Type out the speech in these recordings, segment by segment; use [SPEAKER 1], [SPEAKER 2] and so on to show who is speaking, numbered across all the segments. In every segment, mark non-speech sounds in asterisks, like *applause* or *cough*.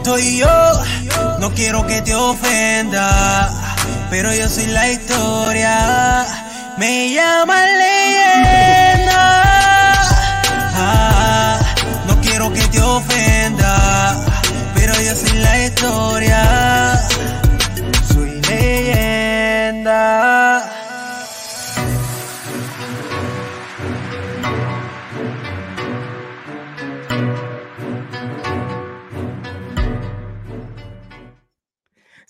[SPEAKER 1] estoy yo. No quiero que te ofenda, pero yo soy la historia. Me llaman leyenda. Ah, no quiero que te ofenda, pero yo soy la historia.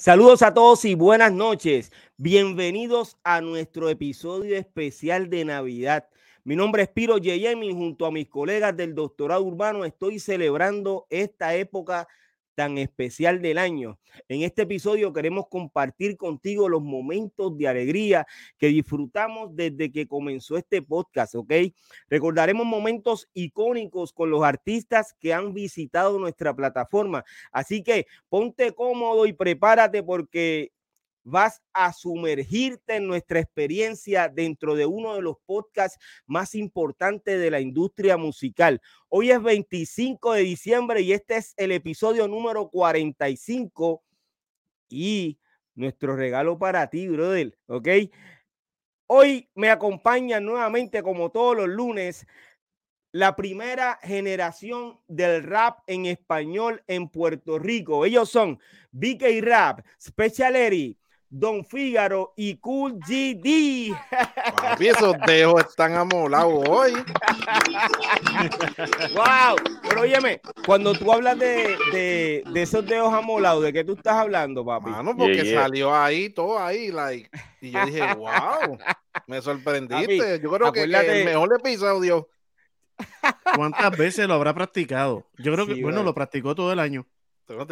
[SPEAKER 2] Saludos a todos y buenas noches. Bienvenidos a nuestro episodio especial de Navidad. Mi nombre es Piro Yeyemi. Junto a mis colegas del doctorado urbano estoy celebrando esta época tan especial del año. En este episodio queremos compartir contigo los momentos de alegría que disfrutamos desde que comenzó este podcast, ¿ok? Recordaremos momentos icónicos con los artistas que han visitado nuestra plataforma. Así que ponte cómodo y prepárate porque vas a sumergirte en nuestra experiencia dentro de uno de los podcasts más importantes de la industria musical. Hoy es 25 de diciembre y este es el episodio número 45 y nuestro regalo para ti, brother, ¿ok? Hoy me acompaña nuevamente, como todos los lunes, la primera generación del rap en español en Puerto Rico. Ellos son BK Rap, Special Eri, Don Fígaro y Cool GD.
[SPEAKER 3] Papi, esos dedos están amolados hoy. *laughs*
[SPEAKER 2] wow. Pero óyeme, cuando tú hablas de, de, de, esos dedos amolados, ¿de qué tú estás hablando, papi?
[SPEAKER 3] Mano, porque yeah, yeah. salió ahí, todo ahí, like. Y yo dije, *laughs* wow, me sorprendiste. Papi, yo creo que, que, el mejor episodio. *laughs*
[SPEAKER 4] ¿Cuántas veces lo habrá practicado? Yo creo que, bueno, lo practicó todo el año.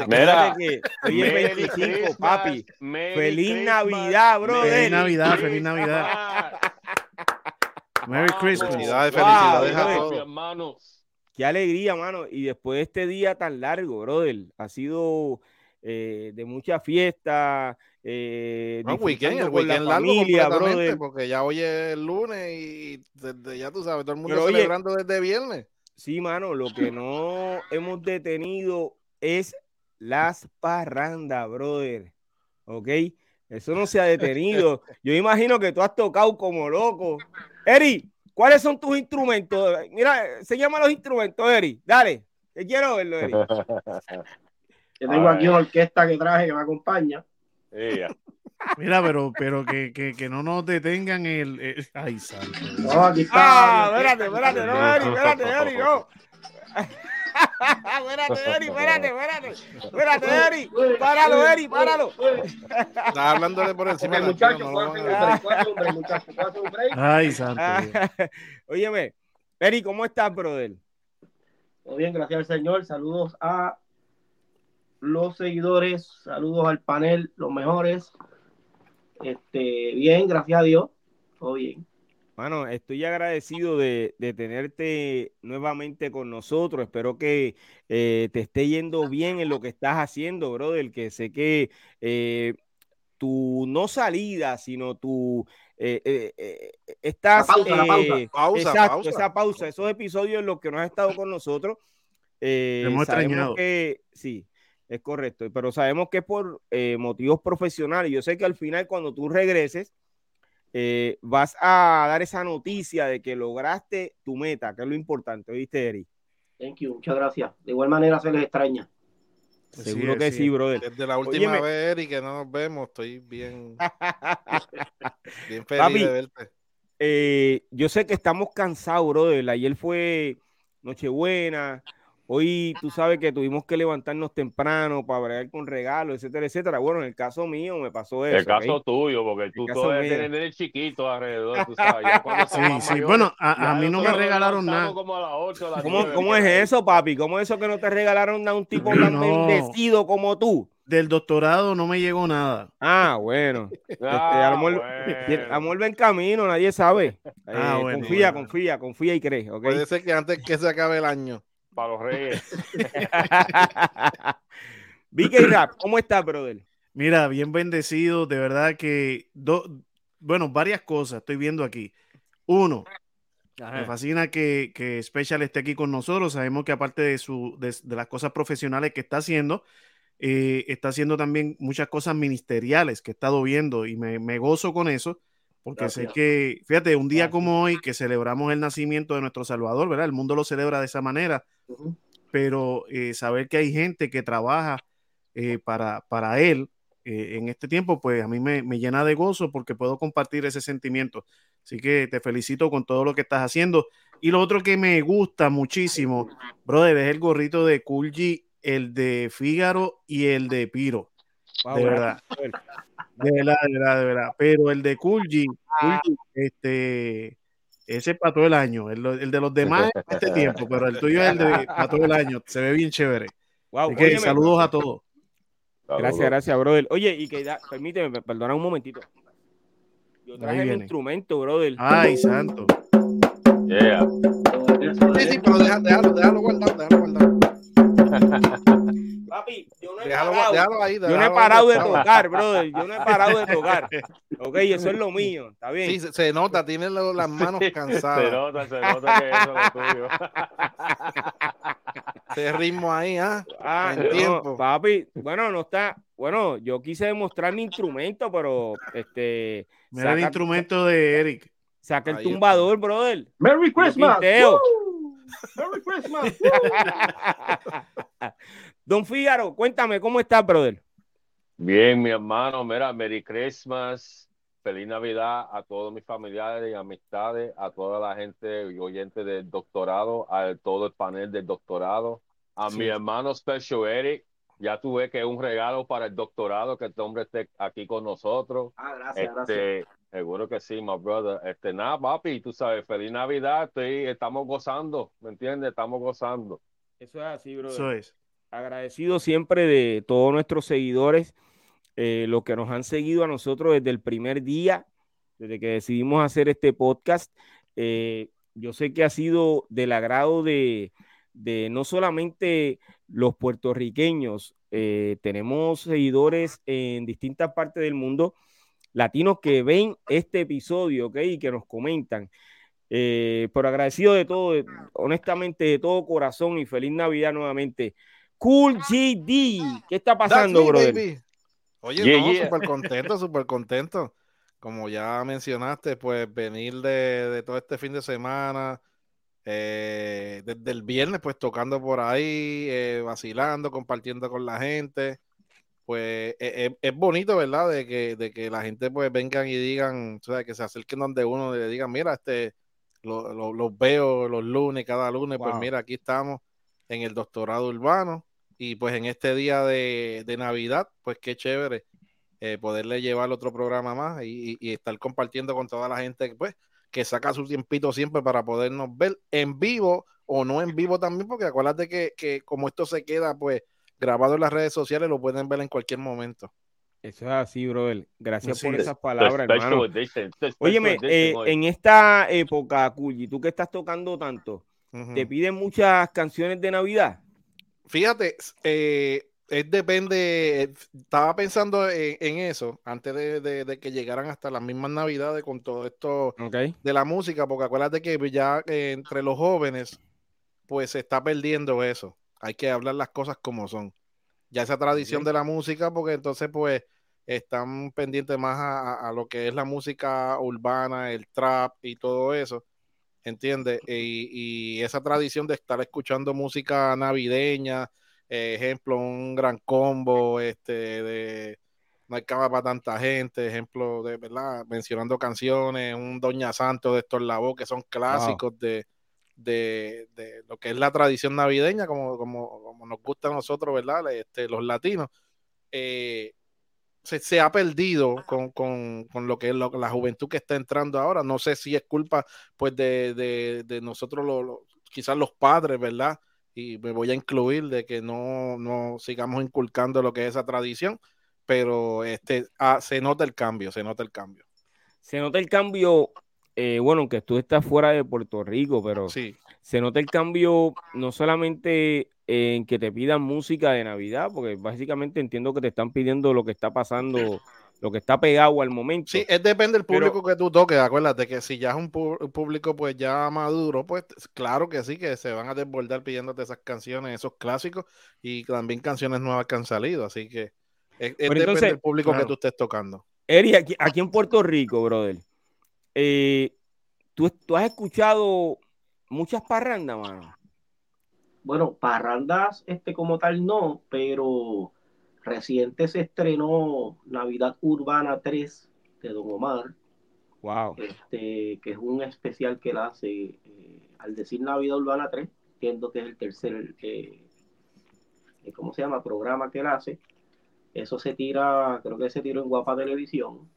[SPEAKER 2] Mira, que hoy es 25, papi. feliz Navidad, bro.
[SPEAKER 4] Feliz Navidad, feliz Navidad. *laughs* Merry Christmas.
[SPEAKER 3] Felicidades, felicidades wow, a todos.
[SPEAKER 2] Hermanos. Qué alegría, mano. Y después de este día tan largo, brother, ha sido eh, de mucha fiesta. Eh,
[SPEAKER 3] no, weekend, el weekend la familia, largo brother. porque ya hoy es el lunes y desde, ya tú sabes, todo el mundo Pero, celebrando oye, desde viernes.
[SPEAKER 2] Sí, mano, lo que no hemos detenido es las parrandas, brother. ¿Ok? Eso no se ha detenido. *laughs* Yo imagino que tú has tocado como loco. Eri, ¿cuáles son tus instrumentos? Mira, se llaman los instrumentos, Eri. Dale, te quiero verlo, Eri.
[SPEAKER 5] Yo tengo aquí una orquesta que traje que me acompaña.
[SPEAKER 4] Yeah. Mira, pero, pero que, que, que, no nos detengan el. el... Ay, santo.
[SPEAKER 5] No, aquí está.
[SPEAKER 2] Ah, espérate, espérate, no, Eri, espérate, Eri, no. *laughs* espérate, Eri, espérate, espérate. Espérate, Eri. Páralo, Eri, páralo.
[SPEAKER 3] Estás hablándole por encima
[SPEAKER 5] del muchacho. No, muchacho. *laughs*
[SPEAKER 4] Ay, santo. *laughs*
[SPEAKER 2] Óyeme, Eri, ¿cómo estás, brother?
[SPEAKER 5] Todo bien, gracias al Señor. Saludos a los seguidores, saludos al panel, los mejores. Este, bien, gracias a Dios. Todo bien.
[SPEAKER 2] Bueno, estoy agradecido de, de, tenerte nuevamente con nosotros. Espero que eh, te esté yendo bien en lo que estás haciendo, brother. Que sé que eh, tu no salida, sino tu eh, estás
[SPEAKER 5] la pausa, la pausa.
[SPEAKER 3] pausa,
[SPEAKER 2] exacto,
[SPEAKER 3] pausa.
[SPEAKER 2] esa pausa, esos episodios en los que no has estado con nosotros.
[SPEAKER 4] hemos extrañado.
[SPEAKER 2] Que, sí, es correcto, pero sabemos que es por motivos profesionales. Yo sé que al final, cuando tú regreses, eh, vas a dar esa noticia de que lograste tu meta, que es lo importante, ¿viste, Eri?
[SPEAKER 5] Thank you, muchas gracias. De igual manera se les extraña.
[SPEAKER 2] Seguro sí, que sí, sí, brother.
[SPEAKER 3] Desde la última vez, Eri, que no nos vemos, estoy bien, *laughs* bien feliz
[SPEAKER 2] Papi,
[SPEAKER 3] de verte.
[SPEAKER 2] Eh, yo sé que estamos cansados, brother. Ayer fue Nochebuena, Hoy tú sabes que tuvimos que levantarnos temprano para bregar con regalos, etcétera, etcétera. Bueno, en el caso mío me pasó eso.
[SPEAKER 6] El caso
[SPEAKER 2] ¿okay?
[SPEAKER 6] tuyo, porque tú tienes el chiquito alrededor, tú *laughs* sabes. Ya
[SPEAKER 4] sí, sí. Mayor, bueno, a, a mí no me regalaron nada.
[SPEAKER 6] Como a las 8, a las
[SPEAKER 2] ¿Cómo,
[SPEAKER 6] 9,
[SPEAKER 2] ¿cómo es eso, papi? ¿Cómo es eso que no te regalaron a un *laughs* tipo tan
[SPEAKER 4] No.
[SPEAKER 2] bendecido como tú?
[SPEAKER 4] Del doctorado no me llegó nada.
[SPEAKER 2] Ah, bueno. *laughs* Este,
[SPEAKER 6] Ah,
[SPEAKER 2] amor,
[SPEAKER 6] bueno.
[SPEAKER 2] amor va en camino, nadie sabe.
[SPEAKER 4] Ah,
[SPEAKER 2] Eh,
[SPEAKER 4] bueno,
[SPEAKER 2] confía,
[SPEAKER 4] bueno.
[SPEAKER 2] confía, confía y cree, ¿ok?
[SPEAKER 3] Puede ser que antes que se acabe el año.
[SPEAKER 6] Para los reyes.
[SPEAKER 2] BK Rap, ¿cómo estás, brother?
[SPEAKER 4] Mira, bien bendecido, de verdad que, do- bueno, varias cosas estoy viendo aquí. Uno, Me fascina que, que, Special esté aquí con nosotros. Sabemos que aparte de, su, de, las cosas profesionales que está haciendo, eh, está haciendo también muchas cosas ministeriales que he estado viendo y me, me gozo con eso, porque sé que, fíjate, un día como hoy que celebramos el nacimiento de nuestro Salvador, ¿verdad? El mundo lo celebra de esa manera, pero eh, saber que hay gente que trabaja eh, para, para Él en este tiempo, pues a mí me, me llena de gozo porque puedo compartir ese sentimiento. Así que te felicito con todo lo que estás haciendo. Y lo otro que me gusta muchísimo, brother, es el gorrito de Kulji, el de Fígaro y el de Piro. de verdad. De verdad, de verdad, de verdad. Pero el de Kulji, este, ese es para todo el año. El, de los demás es este tiempo, pero el tuyo es el de para todo el año. Se ve bien chévere. Wow, saludos a todos.
[SPEAKER 2] Gracias, gracias, brother. Oye, y que permíteme, perdona un momentito. Yo traje el instrumento, brother.
[SPEAKER 4] Ay, santo.
[SPEAKER 3] Yeah. Sí, sí, pero déjalo, déjalo, déjalo guardado, déjalo guardado. *laughs*
[SPEAKER 2] Papi, yo no he parado, ahí, yo no he parado de tocar, brother. Yo no he parado de tocar. Ok, eso es lo mío. Está bien.
[SPEAKER 3] Sí, se, nota, tiene las manos cansadas. se nota, se nota que eso es lo tuyo. *laughs* Ese ritmo ahí, ¿ah?
[SPEAKER 2] ah en tiempo. Papi, bueno, no está. Bueno, yo quise demostrar mi instrumento, pero este.
[SPEAKER 4] Mira el instrumento de Eric.
[SPEAKER 2] Saca el tumbador, brother.
[SPEAKER 5] Merry Christmas.
[SPEAKER 2] Merry Christmas. *laughs* *laughs* Don Fígaro, cuéntame, ¿cómo estás, brother?
[SPEAKER 6] Bien, mi hermano, mira, Merry Christmas, feliz Navidad a todos mis familiares y amistades, a toda la gente y oyentes del doctorado, a todo el panel del doctorado, a mi hermano Special Eric, ya tuve que un regalo para el doctorado que este hombre esté aquí con nosotros.
[SPEAKER 5] Ah, gracias,
[SPEAKER 6] este,
[SPEAKER 5] gracias.
[SPEAKER 6] Seguro que sí, my brother. Este, nada, papi, tú sabes, feliz Navidad, estoy, estamos gozando, ¿me entiendes? Estamos gozando.
[SPEAKER 2] Eso es así, brother.
[SPEAKER 4] Eso es.
[SPEAKER 2] Agradecido siempre de todos nuestros seguidores, eh, los que nos han seguido a nosotros desde el primer día, desde que decidimos hacer este podcast. Eh, yo sé que ha sido del agrado de, de no solamente los puertorriqueños, eh, tenemos seguidores en distintas partes del mundo latinos que ven este episodio, ¿ok? Y que nos comentan. Eh, pero agradecido de todo, honestamente, de todo corazón y feliz Navidad nuevamente. Cool GD, ¿qué está pasando, brother?
[SPEAKER 3] Oye, no, súper contento, súper contento. Como ya mencionaste, pues venir de, todo este fin de semana, eh, desde el viernes, pues tocando por ahí, eh, vacilando, compartiendo con la gente pues e, e, es, bonito, ¿verdad? De que, de que la gente pues vengan y digan, o sea, que se acerquen donde uno y le digan, mira, este, los veo los lunes, cada lunes, pues mira, aquí estamos en el doctorado urbano y pues en este día de, Navidad, pues qué chévere eh, poderle llevar otro programa más y, estar compartiendo con toda la gente pues que saca su tiempito siempre para podernos ver en vivo o no en vivo también, porque acuérdate que, que como esto se queda pues grabado en las redes sociales, lo pueden ver en cualquier momento.
[SPEAKER 2] Eso es así, brother. Gracias por esas palabras, hermano. Óyeme, eh, en esta época, Cuyi, tú que estás tocando tanto, ¿te piden muchas canciones de Navidad?
[SPEAKER 3] Fíjate, eh, es depende, estaba pensando en, eso antes de, que llegaran hasta las mismas navidades con todo esto de la música, porque acuérdate que ya eh, entre los jóvenes, pues se está perdiendo eso. Hay que hablar las cosas como son. Ya esa tradición de la música, porque entonces pues están pendientes más a, lo que es la música urbana, el trap y todo eso, ¿entiendes? Y, esa tradición de estar escuchando música navideña, ejemplo, un gran combo, este, de no hay cama para tanta gente, ejemplo de, ¿verdad? Mencionando canciones, un Doña Santo de estos Lavoe, que son clásicos de de, lo que es la tradición navideña, como, como, nos gusta a nosotros, ¿verdad? Este, los latinos, eh, se, ha perdido con, lo que es la juventud que está entrando ahora. No sé si es culpa pues de, nosotros, quizás los padres, ¿verdad? Y me voy a incluir de que no, no sigamos inculcando lo que es esa tradición, pero este, ah, se nota el cambio, se nota el cambio.
[SPEAKER 2] Se nota el cambio eh, bueno, aunque tú estás fuera de Puerto Rico, pero se nota el cambio no solamente en que te pidan música de Navidad, porque básicamente entiendo que te están pidiendo lo que está pasando lo que está pegado al momento.
[SPEAKER 3] Sí, es depende del público que tú toques, acuérdate que si ya es un, público pues ya maduro, pues claro que sí, que se van a desbordar pidiéndote esas canciones, esos clásicos y también canciones nuevas que han salido, así que es, depende del público que tú estés tocando.
[SPEAKER 2] Eri, aquí, aquí en Puerto Rico, brother, eh, ¿tú, ¿tú has escuchado muchas parrandas, mano?
[SPEAKER 5] Bueno, parrandas este como tal no, pero Reciente se estrenó Navidad Urbana 3 de Don Omar.
[SPEAKER 2] Wow.
[SPEAKER 5] Este, que es un especial que él hace. Eh, al decir Navidad Urbana 3, entiendo que es el tercer, eh, eh, ¿cómo se llama? Programa que él hace. Eso se tira, creo que se tiró en Guapa Televisión.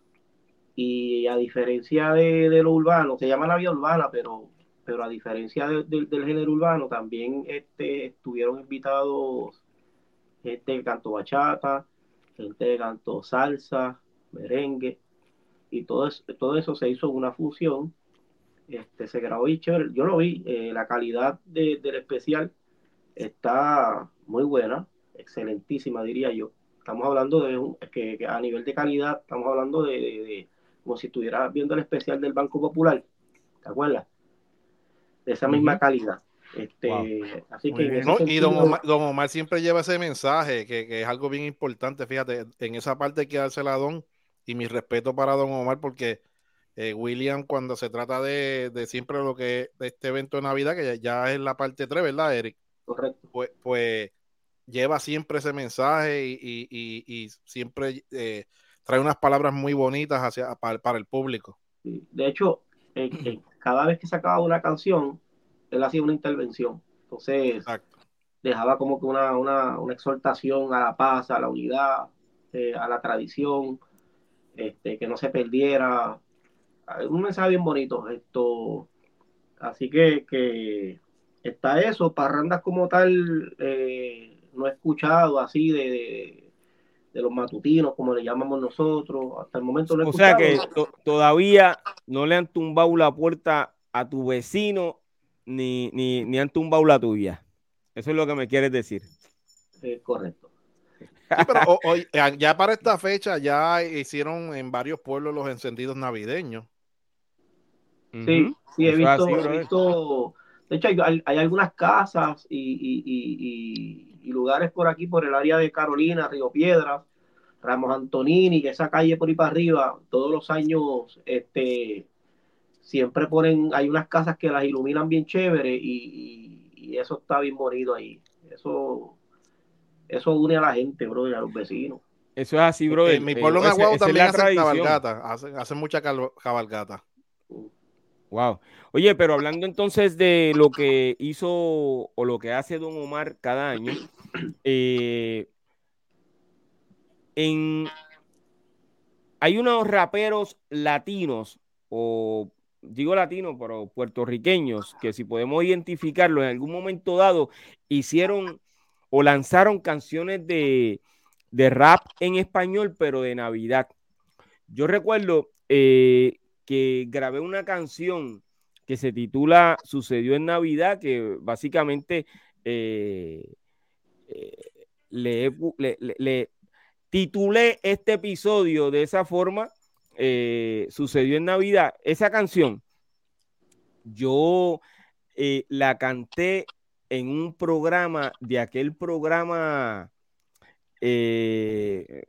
[SPEAKER 5] Y a diferencia de, lo urbano, se llama Navidad Urbana, pero, pero a diferencia del género urbano, también este, estuvieron invitados gente que cantó bachata, gente que cantó salsa, merengue, y todo eso, todo eso se hizo una fusión. Este, se grabó y chévere. Yo lo vi, eh, la calidad del especial está muy buena, excelentísima, diría yo. Estamos hablando de un, que, a nivel de calidad, estamos hablando de, como si estuvieras viendo el especial del Banco Popular, ¿te acuerdas? De esa misma calidad. Este, así que
[SPEAKER 3] y don Omar, siempre lleva ese mensaje, que, es algo bien importante, fíjate, en esa parte que hace la Don, y mi respeto para Don Omar, porque eh, William, cuando se trata de, siempre lo que es este evento de Navidad, que ya, es la parte 3, ¿verdad, Eric?
[SPEAKER 5] Correcto.
[SPEAKER 3] Pues, pues lleva siempre ese mensaje y, siempre eh, trae unas palabras muy bonitas hacia, para, el público.
[SPEAKER 5] De hecho, cada vez que sacaba una canción, él hacía una intervención. Entonces, dejaba como que una, una, una, exhortación a la paz, a la unidad, eh, a la tradición, este, que no se perdiera. Un mensaje bien bonito. Esto, así que, que está eso, parrandas como tal, eh, no he escuchado así de, de, los matutinos, como le llamamos nosotros. Hasta el momento no he
[SPEAKER 2] O sea que todavía no le han tumbado la puerta a tu vecino ni, ni, ni han tumbado la tuya. Eso es lo que me quieres decir.
[SPEAKER 5] correcto.
[SPEAKER 3] pero hoy, ya para esta fecha ya hicieron en varios pueblos los encendidos navideños.
[SPEAKER 5] Sí, sí, he visto, de hecho hay, algunas casas y, y, lugares por aquí, por el área de Carolina, Río Piedras, Ramos Antonini, que esa calle por ahí para arriba, todos los años este, siempre ponen, hay unas casas que las iluminan bien chévere y, eso está bien bonito ahí. Eso, eso une a la gente, bro, y a los vecinos.
[SPEAKER 2] Eso es así, bro.
[SPEAKER 3] En mi pueblo en Aguado también hacen cabalgata, hacen, mucha cabalgata.
[SPEAKER 2] Wow. Oye, pero hablando entonces de lo que hizo o lo que hace Don Omar cada año, eh, en, hay unos raperos latinos o digo latino, pero puertorriqueños, que si podemos identificarlo en algún momento dado, hicieron o lanzaron canciones de, rap en español, pero de Navidad. Yo recuerdo eh, que grabé una canción que se titula Sucedió en Navidad, que básicamente eh, eh, le, titulé este episodio de esa forma eh, sucedió en Navidad, esa canción, yo la canté en un programa, de aquel programa, eh,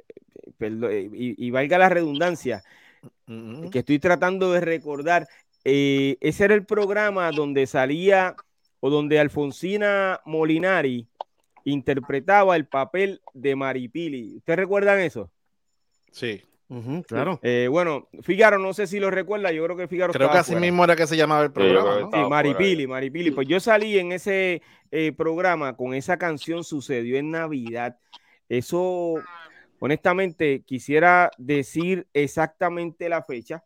[SPEAKER 2] y, valga la redundancia, que estoy tratando de recordar, ese era el programa donde salía o donde Alfonsina Molinari interpretaba el papel de Maripili. ¿Ustedes recuerdan eso?
[SPEAKER 3] Sí
[SPEAKER 2] claro. Eh, bueno, Figaro, no sé si lo recuerda, yo creo que Figaro.
[SPEAKER 3] Creo que así mismo era que se llamaba el programa.
[SPEAKER 2] Sí, Maripili, Maripili. Pues yo salí en ese eh, programa con esa canción, sucedió en Navidad. Eso, honestamente, quisiera decir exactamente la fecha,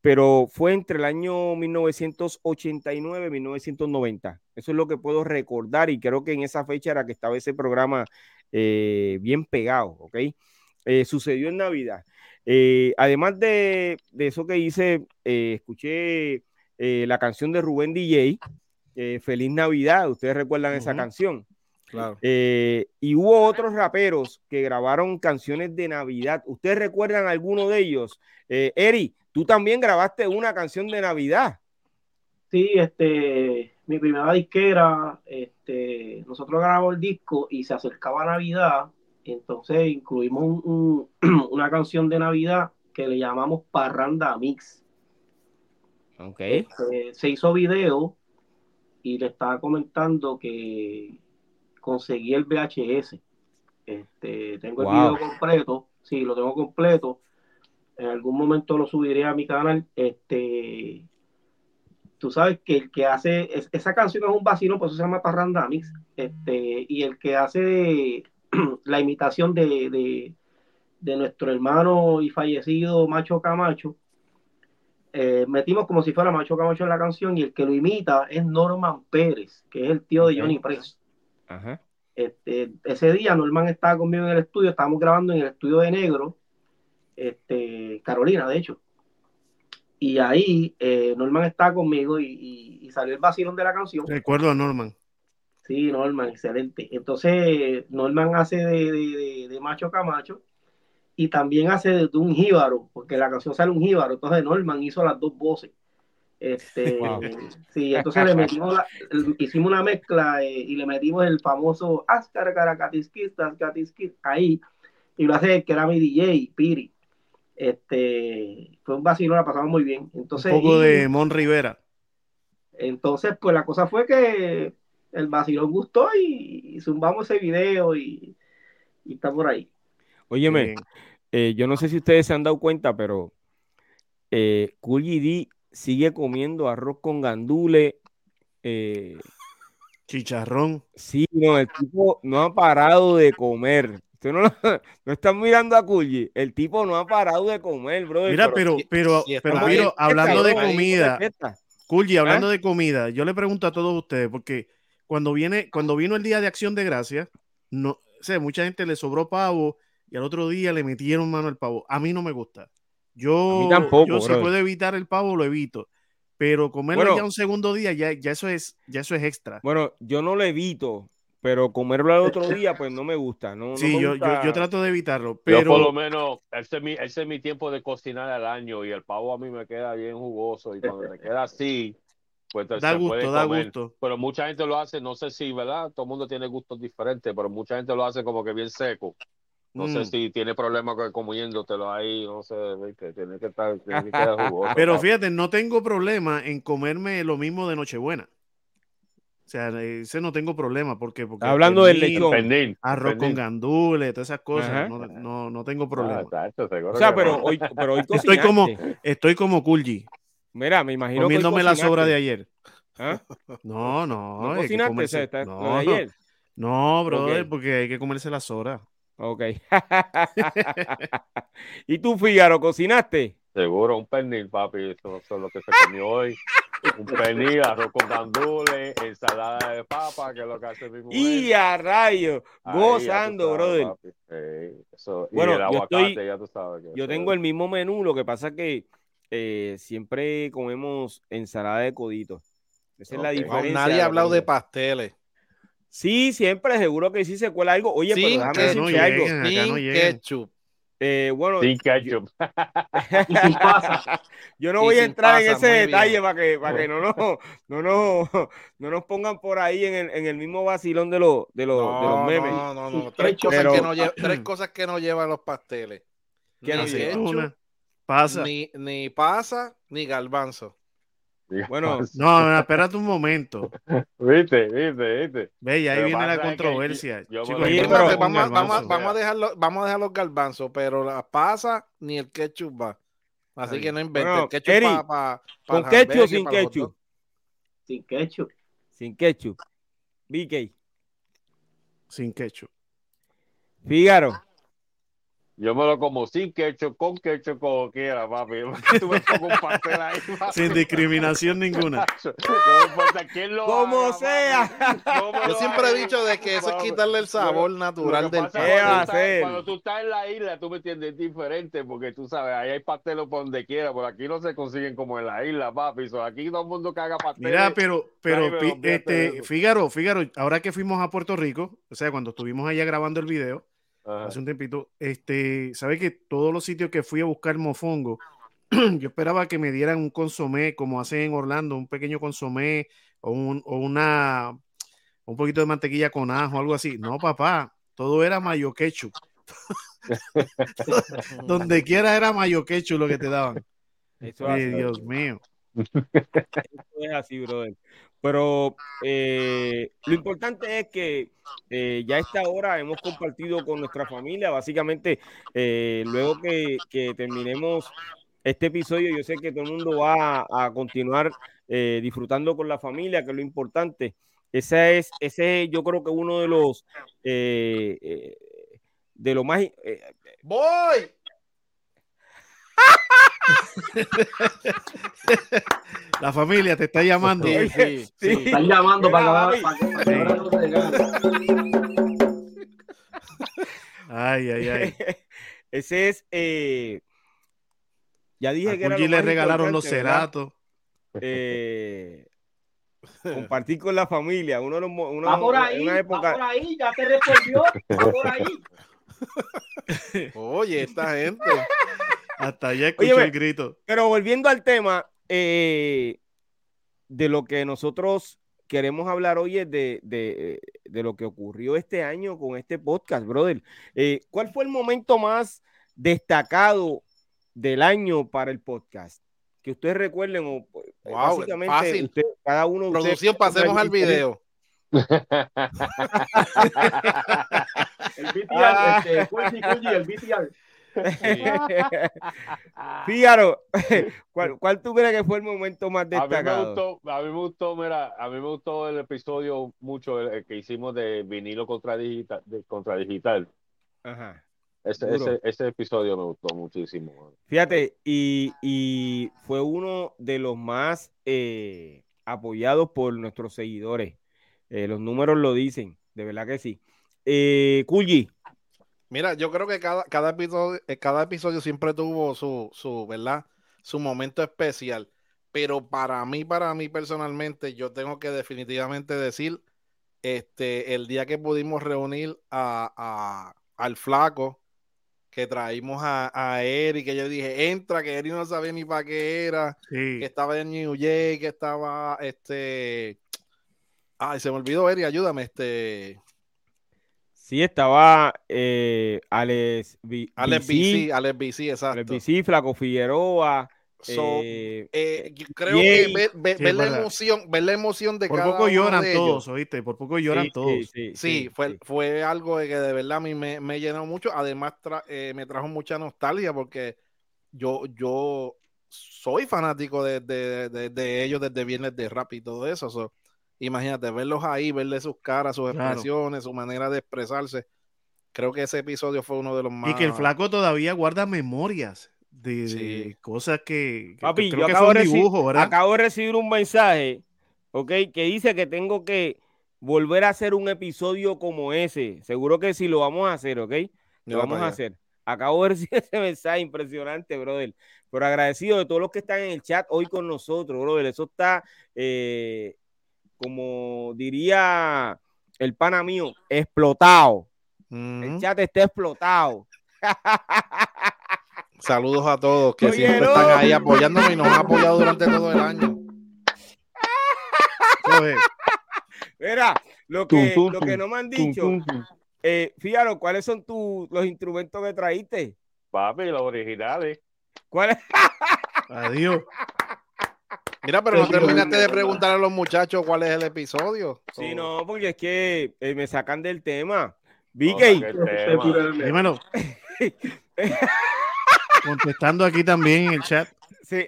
[SPEAKER 2] pero fue entre el año 1989 y 1990. Eso es lo que puedo recordar y creo que en esa fecha era que estaba ese programa eh, bien pegado, ¿ok? sucedió en Navidad. Eh, además de, eso que hice, eh, escuché eh, la canción de Rubén DJ, Feliz Navidad, ustedes recuerdan esa canción.
[SPEAKER 3] Claro.
[SPEAKER 2] Eh, y hubo otros raperos que grabaron canciones de Navidad. ¿Ustedes recuerdan alguno de ellos? Eh, Eri, tú también grabaste una canción de Navidad.
[SPEAKER 5] Sí, este, mi primera disquera, este, nosotros grabamos el disco y se acercaba Navidad, entonces incluimos *clears throat* una canción de Navidad que le llamamos Parranda Mix.
[SPEAKER 2] Okay.
[SPEAKER 5] Este, se hizo video y le estaba comentando que conseguí el VHS. Este, tengo el video completo, sí, lo tengo completo. En algún momento lo subiré a mi canal. Este, tú sabes que el que hace esa canción es un vacilo, por eso se llama Parranda Mix. Este, y el que hace *clears throat* la imitación de, de, nuestro hermano y fallecido Macho Camacho, eh, metimos como si fuera Macho Camacho en la canción y el que lo imita es Norman Pérez, que es el tío de Johnny Press. Este, ese día Norman estaba conmigo en el estudio, estábamos grabando en el estudio de Negro, este, Carolina, de hecho. Y ahí eh, Norman estaba conmigo y, y, salió el vacilón de la canción.
[SPEAKER 4] Recuerdo a Norman.
[SPEAKER 5] Sí, Norman, excelente. Entonces, Norman hace de, Macho Camacho y también hace de, un jíbaro, porque la canción sale un jíbaro. Entonces, Norman hizo las dos voces. Este, Sí, entonces le metimos hicimos una mezcla eh, y le metimos el famoso Ascar ahí, y lo hace que era mi DJ, Piri. Este, fue un vacilo, la pasamos muy bien. Entonces,
[SPEAKER 4] un poco de Mon Rivera.
[SPEAKER 5] Entonces, pues la cosa fue que el vacilón gustó y, zumbamos ese video y, está por ahí.
[SPEAKER 2] Óyeme, eh, yo no sé si ustedes se han dado cuenta, pero eh, D sigue comiendo arroz con gandule. Eh,
[SPEAKER 4] Chicharrón.
[SPEAKER 2] Sí, no, el tipo no ha parado de comer. Usted no, *laughs* no están mirando a Culli. El tipo no ha parado de comer, bro.
[SPEAKER 4] Mira, pero, pero, pero, hablando de comida, Culli, hablando ¿Ah? de comida, yo le pregunto a todos ustedes, porque cuando viene, cuando vino el día de acción de gracia, no, sé, mucha gente le sobró pavo y al otro día le metieron mano al pavo. A mí no me gusta. Yo,
[SPEAKER 2] tampoco,
[SPEAKER 4] yo si puedo evitar el pavo, lo evito. Pero comerlo ya un segundo día, ya, ya, eso es, ya eso es extra.
[SPEAKER 2] Bueno, yo no lo evito, pero comerlo al otro día, pues no me gusta. No,
[SPEAKER 4] sí,
[SPEAKER 2] yo,
[SPEAKER 4] yo, trato de evitarlo. Pero
[SPEAKER 6] por lo menos, ese es, mi, ese es mi tiempo de cocinar al año y el pavo a mí me queda bien jugoso. Y cuando me queda así, pues
[SPEAKER 4] da gusto, da gusto.
[SPEAKER 6] Pero mucha gente lo hace, no sé si, ¿verdad? Todo el mundo tiene gustos diferentes, pero mucha gente lo hace como que bien seco. No sé mm. si tiene problemas comiéndotelo ahí, no sé, tiene que estar, tiene que *laughs* jugoso.
[SPEAKER 4] Pero fíjate, no tengo problema en comerme lo mismo de Nochebuena. O sea, ese no tengo problema porque, porque
[SPEAKER 2] hablando del lechón,
[SPEAKER 4] arroz con gandules, todas esas cosas, no, no, no, tengo ah, problema.
[SPEAKER 2] o sea, pero hoy, pero hoy *laughs*
[SPEAKER 4] estoy como estoy como Kulji.
[SPEAKER 2] Mira, me imagino
[SPEAKER 4] comiéndome la sobra de ayer.
[SPEAKER 2] ¿Ah? *laughs*
[SPEAKER 4] No, no.
[SPEAKER 2] ¿No cocinaste no, de ayer?
[SPEAKER 4] No, brother, porque hay que comerse la sobra.
[SPEAKER 2] Ok. ¿Y tú, Fígaro, cocinaste?
[SPEAKER 6] Seguro, un pernil, papi. Eso, es lo que se comió hoy. Un pernil, arroz con gandules, ensalada de papa, que es lo que hace mi mujer.
[SPEAKER 2] Y a rayo, gozando, brother. bueno, el aguacate, yo, ya tú sabes yo tengo el mismo menú, lo que pasa que eh, siempre comemos ensalada de codito. Esa es la diferencia.
[SPEAKER 3] nadie ha hablado de pasteles.
[SPEAKER 2] Sí, siempre, seguro que sí se cuela algo. Oye, pero déjame decirte algo.
[SPEAKER 3] Sin ketchup.
[SPEAKER 2] Eh, bueno,
[SPEAKER 6] sin ketchup. *laughs*
[SPEAKER 2] Yo no voy a entrar en ese detalle para que, para que no, nos, no, no, no nos pongan por ahí en el, en el mismo vacilón de, los de, los, de los memes.
[SPEAKER 3] No, no, no. Tres, *clears throat* cosas, que no tres cosas que no llevan los pasteles.
[SPEAKER 2] ¿Qué no
[SPEAKER 3] lleva? Pasa. Ni, ni pasa, ni galbanzo.
[SPEAKER 4] Bueno, no, espérate un momento. *laughs*
[SPEAKER 6] Viste, viste, viste.
[SPEAKER 4] Ve, y ahí viene la controversia.
[SPEAKER 3] vamos, vamos, vamos, a dejarlo, vamos a dejar los garbanzos, pero la pasa ni el ketchup va. Así que no inventes. el ketchup
[SPEAKER 2] Eri, ¿Con ketchup o sin ketchup?
[SPEAKER 5] Sin ketchup.
[SPEAKER 2] Sin ketchup. BK.
[SPEAKER 4] Sin ketchup.
[SPEAKER 2] Fígaro.
[SPEAKER 6] Yo me lo como sin ketchup, con ketchup, como quiera, papi. *laughs* Tú me pongo un pastel ahí, papi.
[SPEAKER 4] Sin discriminación ninguna.
[SPEAKER 6] No importa quién lo
[SPEAKER 2] Como
[SPEAKER 6] haga,
[SPEAKER 2] sea.
[SPEAKER 6] papi. ¿Cómo
[SPEAKER 3] Yo
[SPEAKER 6] lo
[SPEAKER 3] siempre he dicho de que eso es quitarle el sabor natural del
[SPEAKER 6] pasa es
[SPEAKER 2] ¿Qué
[SPEAKER 6] que
[SPEAKER 2] va a
[SPEAKER 6] cuando tú estás-
[SPEAKER 2] hacer?
[SPEAKER 6] Cuando tú estás en la isla, tú me entiendes, es diferente, porque tú sabes, ahí hay pastelos por donde quiera, por aquí no se consiguen como en la isla, papi. So, aquí todo el mundo que haga pasteles.
[SPEAKER 4] Mira, pero, pero este. Fígaro, Fígaro, ahora que fuimos a Puerto Rico, o sea, cuando estuvimos allá grabando el video,
[SPEAKER 6] Ajá.
[SPEAKER 4] hace un tiempito, este, sabe que todos los sitios que fui a buscar mofongo, *clears throat* yo esperaba que me dieran un consomé, como hacen en Orlando, un pequeño consomé o, un, o una un poquito de mantequilla con ajo, algo así. No, papá, todo era mayo ketchup. *laughs* *laughs* Donde quiera era mayo ketchup lo que te daban.
[SPEAKER 2] Eso.
[SPEAKER 4] Dios mío.
[SPEAKER 2] Eso es así, brother. Pero eh, lo importante es que eh, ya a esta hora hemos compartido con nuestra familia. Básicamente, eh, luego que, terminemos este episodio, yo sé que todo el mundo va a, a continuar eh, disfrutando con la familia, que es lo importante. Ese es, ese es, yo creo que uno de los de lo más
[SPEAKER 3] ¡Voy! *laughs*
[SPEAKER 4] La familia te está llamando.
[SPEAKER 3] Sí, sí,
[SPEAKER 2] Sí.
[SPEAKER 3] sí.
[SPEAKER 5] Están llamando para que.
[SPEAKER 4] Ay, ay, ay. *laughs*
[SPEAKER 2] ese es eh, ya dije
[SPEAKER 4] A
[SPEAKER 2] que era
[SPEAKER 4] le regalaron los ceratos.
[SPEAKER 2] eh, compartir con la familia. Uno de los uno-
[SPEAKER 5] Va por ahí,
[SPEAKER 2] una
[SPEAKER 5] va
[SPEAKER 2] época.
[SPEAKER 5] por ahí, ya te respondió, va por ahí. *laughs*
[SPEAKER 3] Oye, esta gente.
[SPEAKER 4] Hasta allá escuchó
[SPEAKER 2] Óyeme.
[SPEAKER 4] el grito.
[SPEAKER 2] Pero volviendo al tema, eh, de lo que nosotros queremos hablar hoy es de, de, de lo que ocurrió este año con este podcast, brother. Eh, ¿Cuál fue el momento más destacado del año para el podcast? Que ustedes recuerden, o eh,
[SPEAKER 3] Wow,
[SPEAKER 2] básicamente
[SPEAKER 3] fácil.
[SPEAKER 2] usted- cada uno de ustedes
[SPEAKER 3] Producción, pasemos al video. *laughs*
[SPEAKER 5] El BTR, este, Kunji, Kunji, el BTR. *laughs*
[SPEAKER 2] Fíjaro, *laughs* ¿cuál, ¿cuál tú crees que fue el momento más
[SPEAKER 6] A mí me
[SPEAKER 2] destacado?
[SPEAKER 6] gustó, a mí me gustó, mira, a mí me gustó el episodio mucho el, el que hicimos de vinilo contra digital, de, contra digital.
[SPEAKER 2] Ajá.
[SPEAKER 6] Ese,
[SPEAKER 2] Duro.
[SPEAKER 6] ese, ese episodio me gustó muchísimo. man.
[SPEAKER 2] Fíjate, y, y fue uno de los más eh, apoyados por nuestros seguidores. Eh, los números lo dicen, de verdad que sí. Eh, Kulji,
[SPEAKER 3] Mira, yo creo que cada, cada, episodio, eh, cada episodio siempre tuvo su, su, ¿verdad? Su momento especial. Pero para mí, para mí personalmente, yo tengo que definitivamente decir, este, el día que pudimos reunir a, a- al flaco, que traímos a, a Eric, que yo dije, entra, que Eric no sabía ni para qué era,
[SPEAKER 4] Sí.
[SPEAKER 3] que estaba en New York, que estaba, este, ay, se me olvidó Eric, ayúdame, este,
[SPEAKER 2] sí estaba eh, Alex, Vi-
[SPEAKER 3] Alex
[SPEAKER 2] Bici,
[SPEAKER 3] BC, Alex BC,
[SPEAKER 2] Alex
[SPEAKER 3] exacto.
[SPEAKER 2] Bici, Flaco Figueroa.
[SPEAKER 3] So,
[SPEAKER 2] eh,
[SPEAKER 3] Eh, yo creo
[SPEAKER 2] Yay.
[SPEAKER 3] que ver, ver-
[SPEAKER 4] Sí,
[SPEAKER 3] ver la emoción, ver la emoción de
[SPEAKER 4] Por
[SPEAKER 3] cada
[SPEAKER 4] poco
[SPEAKER 3] uno
[SPEAKER 4] lloran
[SPEAKER 3] de ellos.
[SPEAKER 4] todos, ¿oíste? Por poco lloran
[SPEAKER 2] sí,
[SPEAKER 4] todos.
[SPEAKER 2] sí, sí,
[SPEAKER 3] Sí, fue,
[SPEAKER 2] sí.
[SPEAKER 3] fue algo que de verdad a mí me, me llenó mucho. Además, tra- eh, me trajo mucha nostalgia porque yo, yo soy fanático de, de- de- de ellos desde Viernes de Rap y todo eso. so, imagínate, verlos ahí, verle sus caras, sus
[SPEAKER 4] Claro.
[SPEAKER 3] expresiones, su manera de expresarse. Creo que ese episodio fue uno de los más.
[SPEAKER 4] Y que el flaco todavía guarda memorias de, cosas que, que-
[SPEAKER 2] Papi,
[SPEAKER 4] creo
[SPEAKER 2] yo
[SPEAKER 4] que
[SPEAKER 2] acabo
[SPEAKER 4] fue
[SPEAKER 2] de,
[SPEAKER 4] dibujo, ¿verdad?
[SPEAKER 2] acabo de recibir un mensaje, ¿ok? Que dice que tengo que volver a hacer un episodio como ese. Seguro que sí lo vamos a hacer, ¿ok? Lo vamos a hacer. Acabo de recibir *laughs* ese mensaje impresionante, brother. Pero agradecido de todos los que están en el chat hoy con nosotros, brother. Eso está, eh, como diría el pana mío, explotado. El chat está explotado. *laughs*
[SPEAKER 3] Saludos a todos que
[SPEAKER 2] Oye,
[SPEAKER 3] siempre
[SPEAKER 2] no.
[SPEAKER 3] están ahí apoyándome y nos han apoyado durante todo el año. *laughs*
[SPEAKER 2] Mira, lo que,
[SPEAKER 6] tum,
[SPEAKER 2] lo que no me han dicho,
[SPEAKER 6] tum,
[SPEAKER 2] eh, fíjate, ¿cuáles son tus los instrumentos que traíste?
[SPEAKER 6] Papi, los originales.
[SPEAKER 2] ¿Cuáles?
[SPEAKER 4] Adiós. *laughs*
[SPEAKER 3] Mira, pero no terminaste de preguntar a los muchachos cuál es el episodio.
[SPEAKER 2] Sí, no, porque es que eh, me sacan del tema.
[SPEAKER 6] El tema.
[SPEAKER 4] Dímelo. *laughs* Contestando aquí también en el chat.
[SPEAKER 2] sí.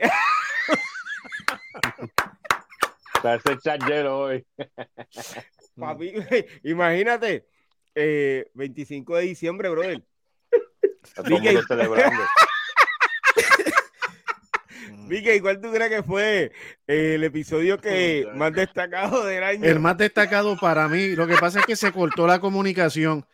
[SPEAKER 6] Está ese chat lleno hoy.
[SPEAKER 2] Papi, *laughs* imagínate, eh, 25 de diciembre, brother. Vicky, celebrando. Vicky, ¿cuál tú crees que fue el episodio que más destacado del año?
[SPEAKER 4] El más destacado para mí, lo que pasa es que se cortó la comunicación,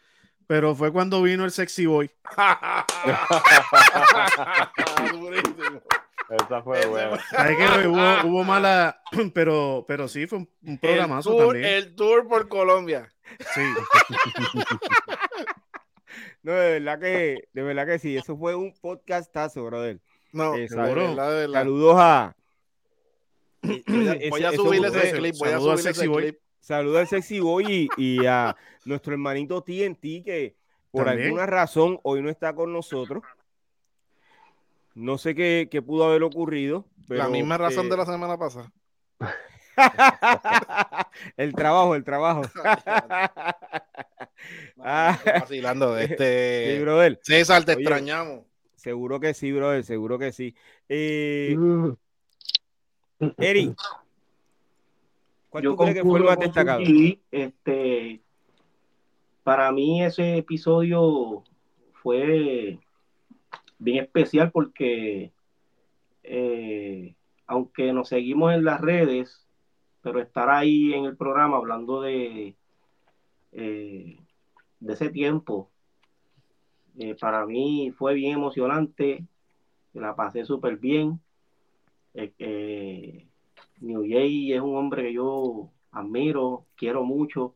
[SPEAKER 4] pero fue cuando vino el sexy boy. *laughs*
[SPEAKER 6] Esa fue buena.
[SPEAKER 4] que hubo, hubo, mala, *clears throat* pero, pero sí, fue un, programazo
[SPEAKER 3] el tour,
[SPEAKER 4] también.
[SPEAKER 3] El tour por Colombia.
[SPEAKER 4] Sí. *laughs*
[SPEAKER 2] no, de verdad que, de verdad que sí, eso fue un podcastazo, brother.
[SPEAKER 3] No,
[SPEAKER 2] eh, saludos a.
[SPEAKER 3] voy a, *laughs* subirle ese clip, voy a subirle ese clip.
[SPEAKER 2] Saludos al Sexy Boy y, y, a nuestro hermanito TNT que por alguna razón hoy no está con nosotros. No sé qué, qué pudo haber ocurrido.
[SPEAKER 3] la misma razón de la semana pasada. *laughs*
[SPEAKER 2] el trabajo, el trabajo. *laughs*
[SPEAKER 3] ah, vacilando de este.
[SPEAKER 2] Sí.
[SPEAKER 3] César, te extrañamos.
[SPEAKER 2] Seguro que sí, brother, seguro que sí. Eh, Eri,
[SPEAKER 5] ¿cuál Yo tú crees que fue el más destacado? Este, para mí ese episodio fue bien especial porque eh, aunque nos seguimos en las redes, pero estar ahí en el programa hablando de, eh, de ese tiempo, eh, para mí fue bien emocionante, la pasé súper bien. New Jay es un hombre que yo admiro, quiero mucho,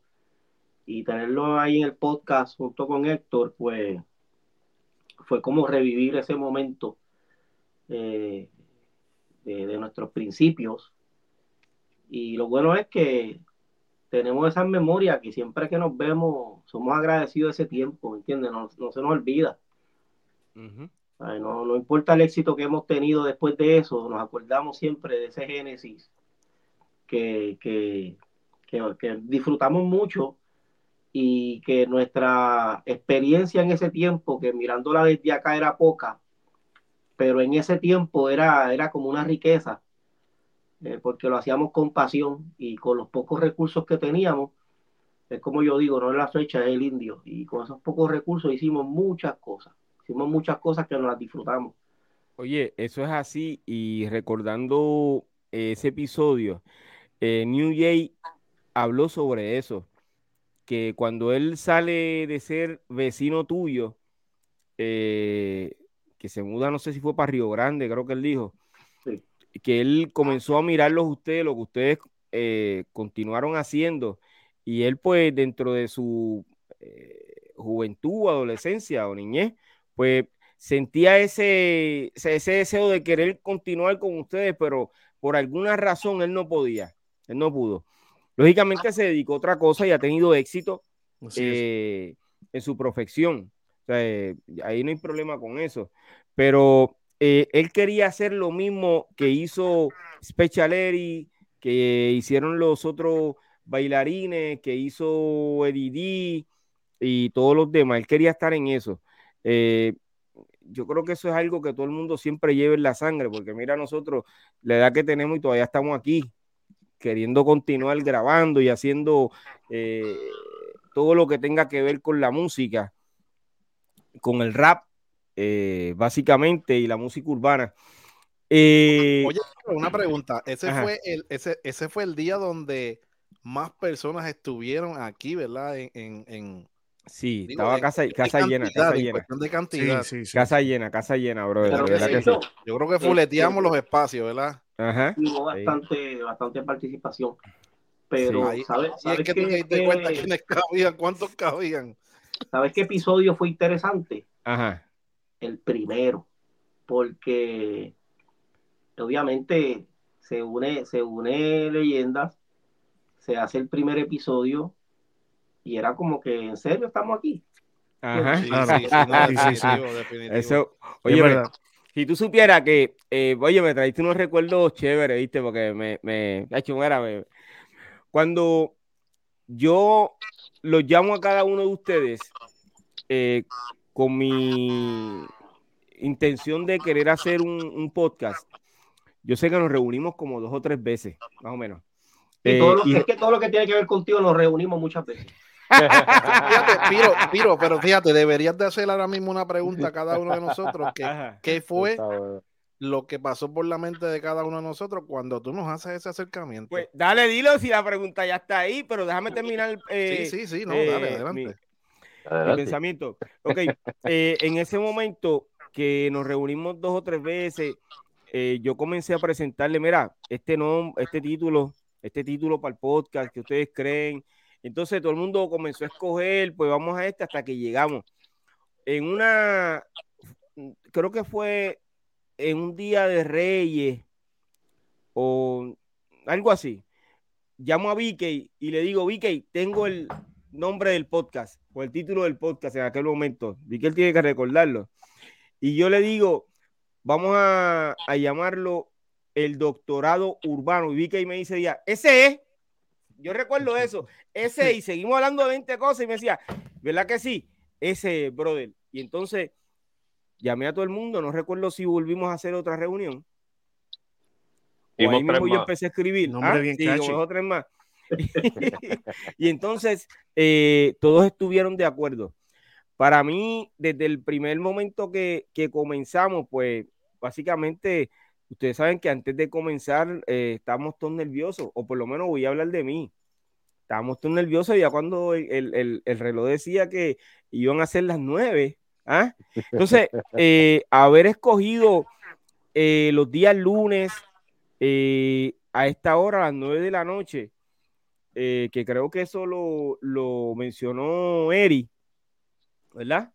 [SPEAKER 5] y tenerlo ahí en el podcast junto con Héctor, pues fue como revivir ese momento eh, de, nuestros principios. Y lo bueno es que tenemos esa memoria que siempre que nos vemos somos agradecidos de ese tiempo, ¿entiendes? No, se nos olvida. no, no, importa el éxito que hemos tenido después de eso, nos acordamos siempre de ese génesis que, que, que disfrutamos mucho y que nuestra experiencia en ese tiempo, que mirándola desde acá era poca, pero en ese tiempo era, era como una riqueza, eh, porque lo hacíamos con pasión y con los pocos recursos que teníamos, es como yo digo, no es la fecha, es el indio, y con esos pocos recursos hicimos muchas cosas, hicimos muchas cosas que nos las disfrutamos.
[SPEAKER 2] Oye, eso es así, y recordando ese episodio, eh, New Jay habló sobre eso que cuando él sale de ser vecino tuyo, eh, que se muda, no sé si fue para Río Grande, creo que él dijo, que él comenzó a mirarlos ustedes, lo que ustedes eh, continuaron haciendo, y él pues dentro de su eh, juventud, adolescencia o niñez, pues sentía ese, ese deseo de querer continuar con ustedes, pero por alguna razón él no podía, él no pudo. Lógicamente se dedicó a otra cosa y ha tenido éxito eh, en su profesión. Eh, ahí no hay problema con eso. Pero eh, él quería hacer lo mismo que hizo Specialeri, que hicieron los otros bailarines, que hizo Eddie y todos los demás. Él quería estar en eso. yo creo que eso es algo que todo el mundo siempre lleva en la sangre, porque mira nosotros la edad que tenemos y todavía estamos aquí queriendo continuar grabando y haciendo eh, todo lo que tenga que ver con la música, con el rap, eh, básicamente, y la música urbana.
[SPEAKER 3] Eh, Oye, una pregunta. Ese fue, el, ese, ese fue el día donde más personas estuvieron aquí, ¿verdad? En, en,
[SPEAKER 2] Sí, estaba casa, casa llena, casa llena.
[SPEAKER 3] De cantidad.
[SPEAKER 2] Casa llena, casa llena, bro.
[SPEAKER 3] Yo creo que fuleteamos los espacios, ¿verdad?
[SPEAKER 5] Ajá. Hubo bastante, bastante participación. Pero, ¿sabes,
[SPEAKER 3] ¿sabes que te diste cuenta quiénes cabían? ¿Cuántos cabían?
[SPEAKER 5] ¿Sabes qué episodio fue interesante?
[SPEAKER 2] Ajá.
[SPEAKER 5] El primero. Porque obviamente se une, se une leyendas, se hace el primer episodio y era como que en serio estamos aquí.
[SPEAKER 2] Ajá. Sí, sí, sí, *laughs* Eso, oye, si tú supieras que, eh, oye, me traiste unos recuerdos chéveres, ¿viste? Porque me, me, hecho, me, cuando yo los llamo a cada uno de ustedes eh, con mi intención de querer hacer un, podcast, yo sé que nos reunimos como dos o tres veces, más o menos.
[SPEAKER 5] Eh, es que todo lo que tiene que ver contigo nos reunimos muchas veces.
[SPEAKER 3] fíjate, Piro, Piro, pero fíjate, deberías de hacer ahora mismo una pregunta a cada uno de nosotros. Que, ¿Qué fue lo que pasó por la mente de cada uno de nosotros cuando tú nos haces ese acercamiento?
[SPEAKER 2] Pues dale, dilo si la pregunta ya está ahí, pero déjame terminar.
[SPEAKER 3] Eh, sí, sí, sí, no, dale,
[SPEAKER 2] eh,
[SPEAKER 3] adelante.
[SPEAKER 2] Mi, pensamiento. Ok, eh, en ese momento que nos reunimos dos o tres veces, yo comencé a presentarle, mira, este nombre, este título, este título para el podcast que ustedes creen. Entonces todo el mundo comenzó a escoger, pues vamos a este hasta que llegamos. En una, creo que fue en un día de Reyes o algo así. Llamo a Vicky y le digo, Vicky, tengo el nombre del podcast o el título del podcast en aquel momento. Vicky tiene que recordarlo. Y yo le digo, vamos a, a llamarlo el doctorado urbano. Y Vicky me dice ya, ese es. Yo recuerdo eso, ese, y seguimos hablando de 20 cosas y me decía, ¿verdad que sí? Ese, brother. Y entonces llamé a todo el mundo, no recuerdo si volvimos a hacer otra reunión. Y ahí mismo yo empecé a escribir.
[SPEAKER 4] ¿Ah? Bien sí,
[SPEAKER 2] tres más. *laughs* y entonces eh, todos estuvieron de acuerdo. Para mí, desde el primer momento que, que comenzamos, pues básicamente ustedes saben que antes de comenzar eh, estábamos todos nerviosos, o por lo menos voy a hablar de mí. Estábamos todos nerviosos ya cuando el, reloj decía que iban a ser las nueve. ¿ah? Entonces, *laughs* eh, haber escogido eh, los días lunes a esta hora, a las nueve de la noche, que creo que eso lo, mencionó Eri, ¿verdad?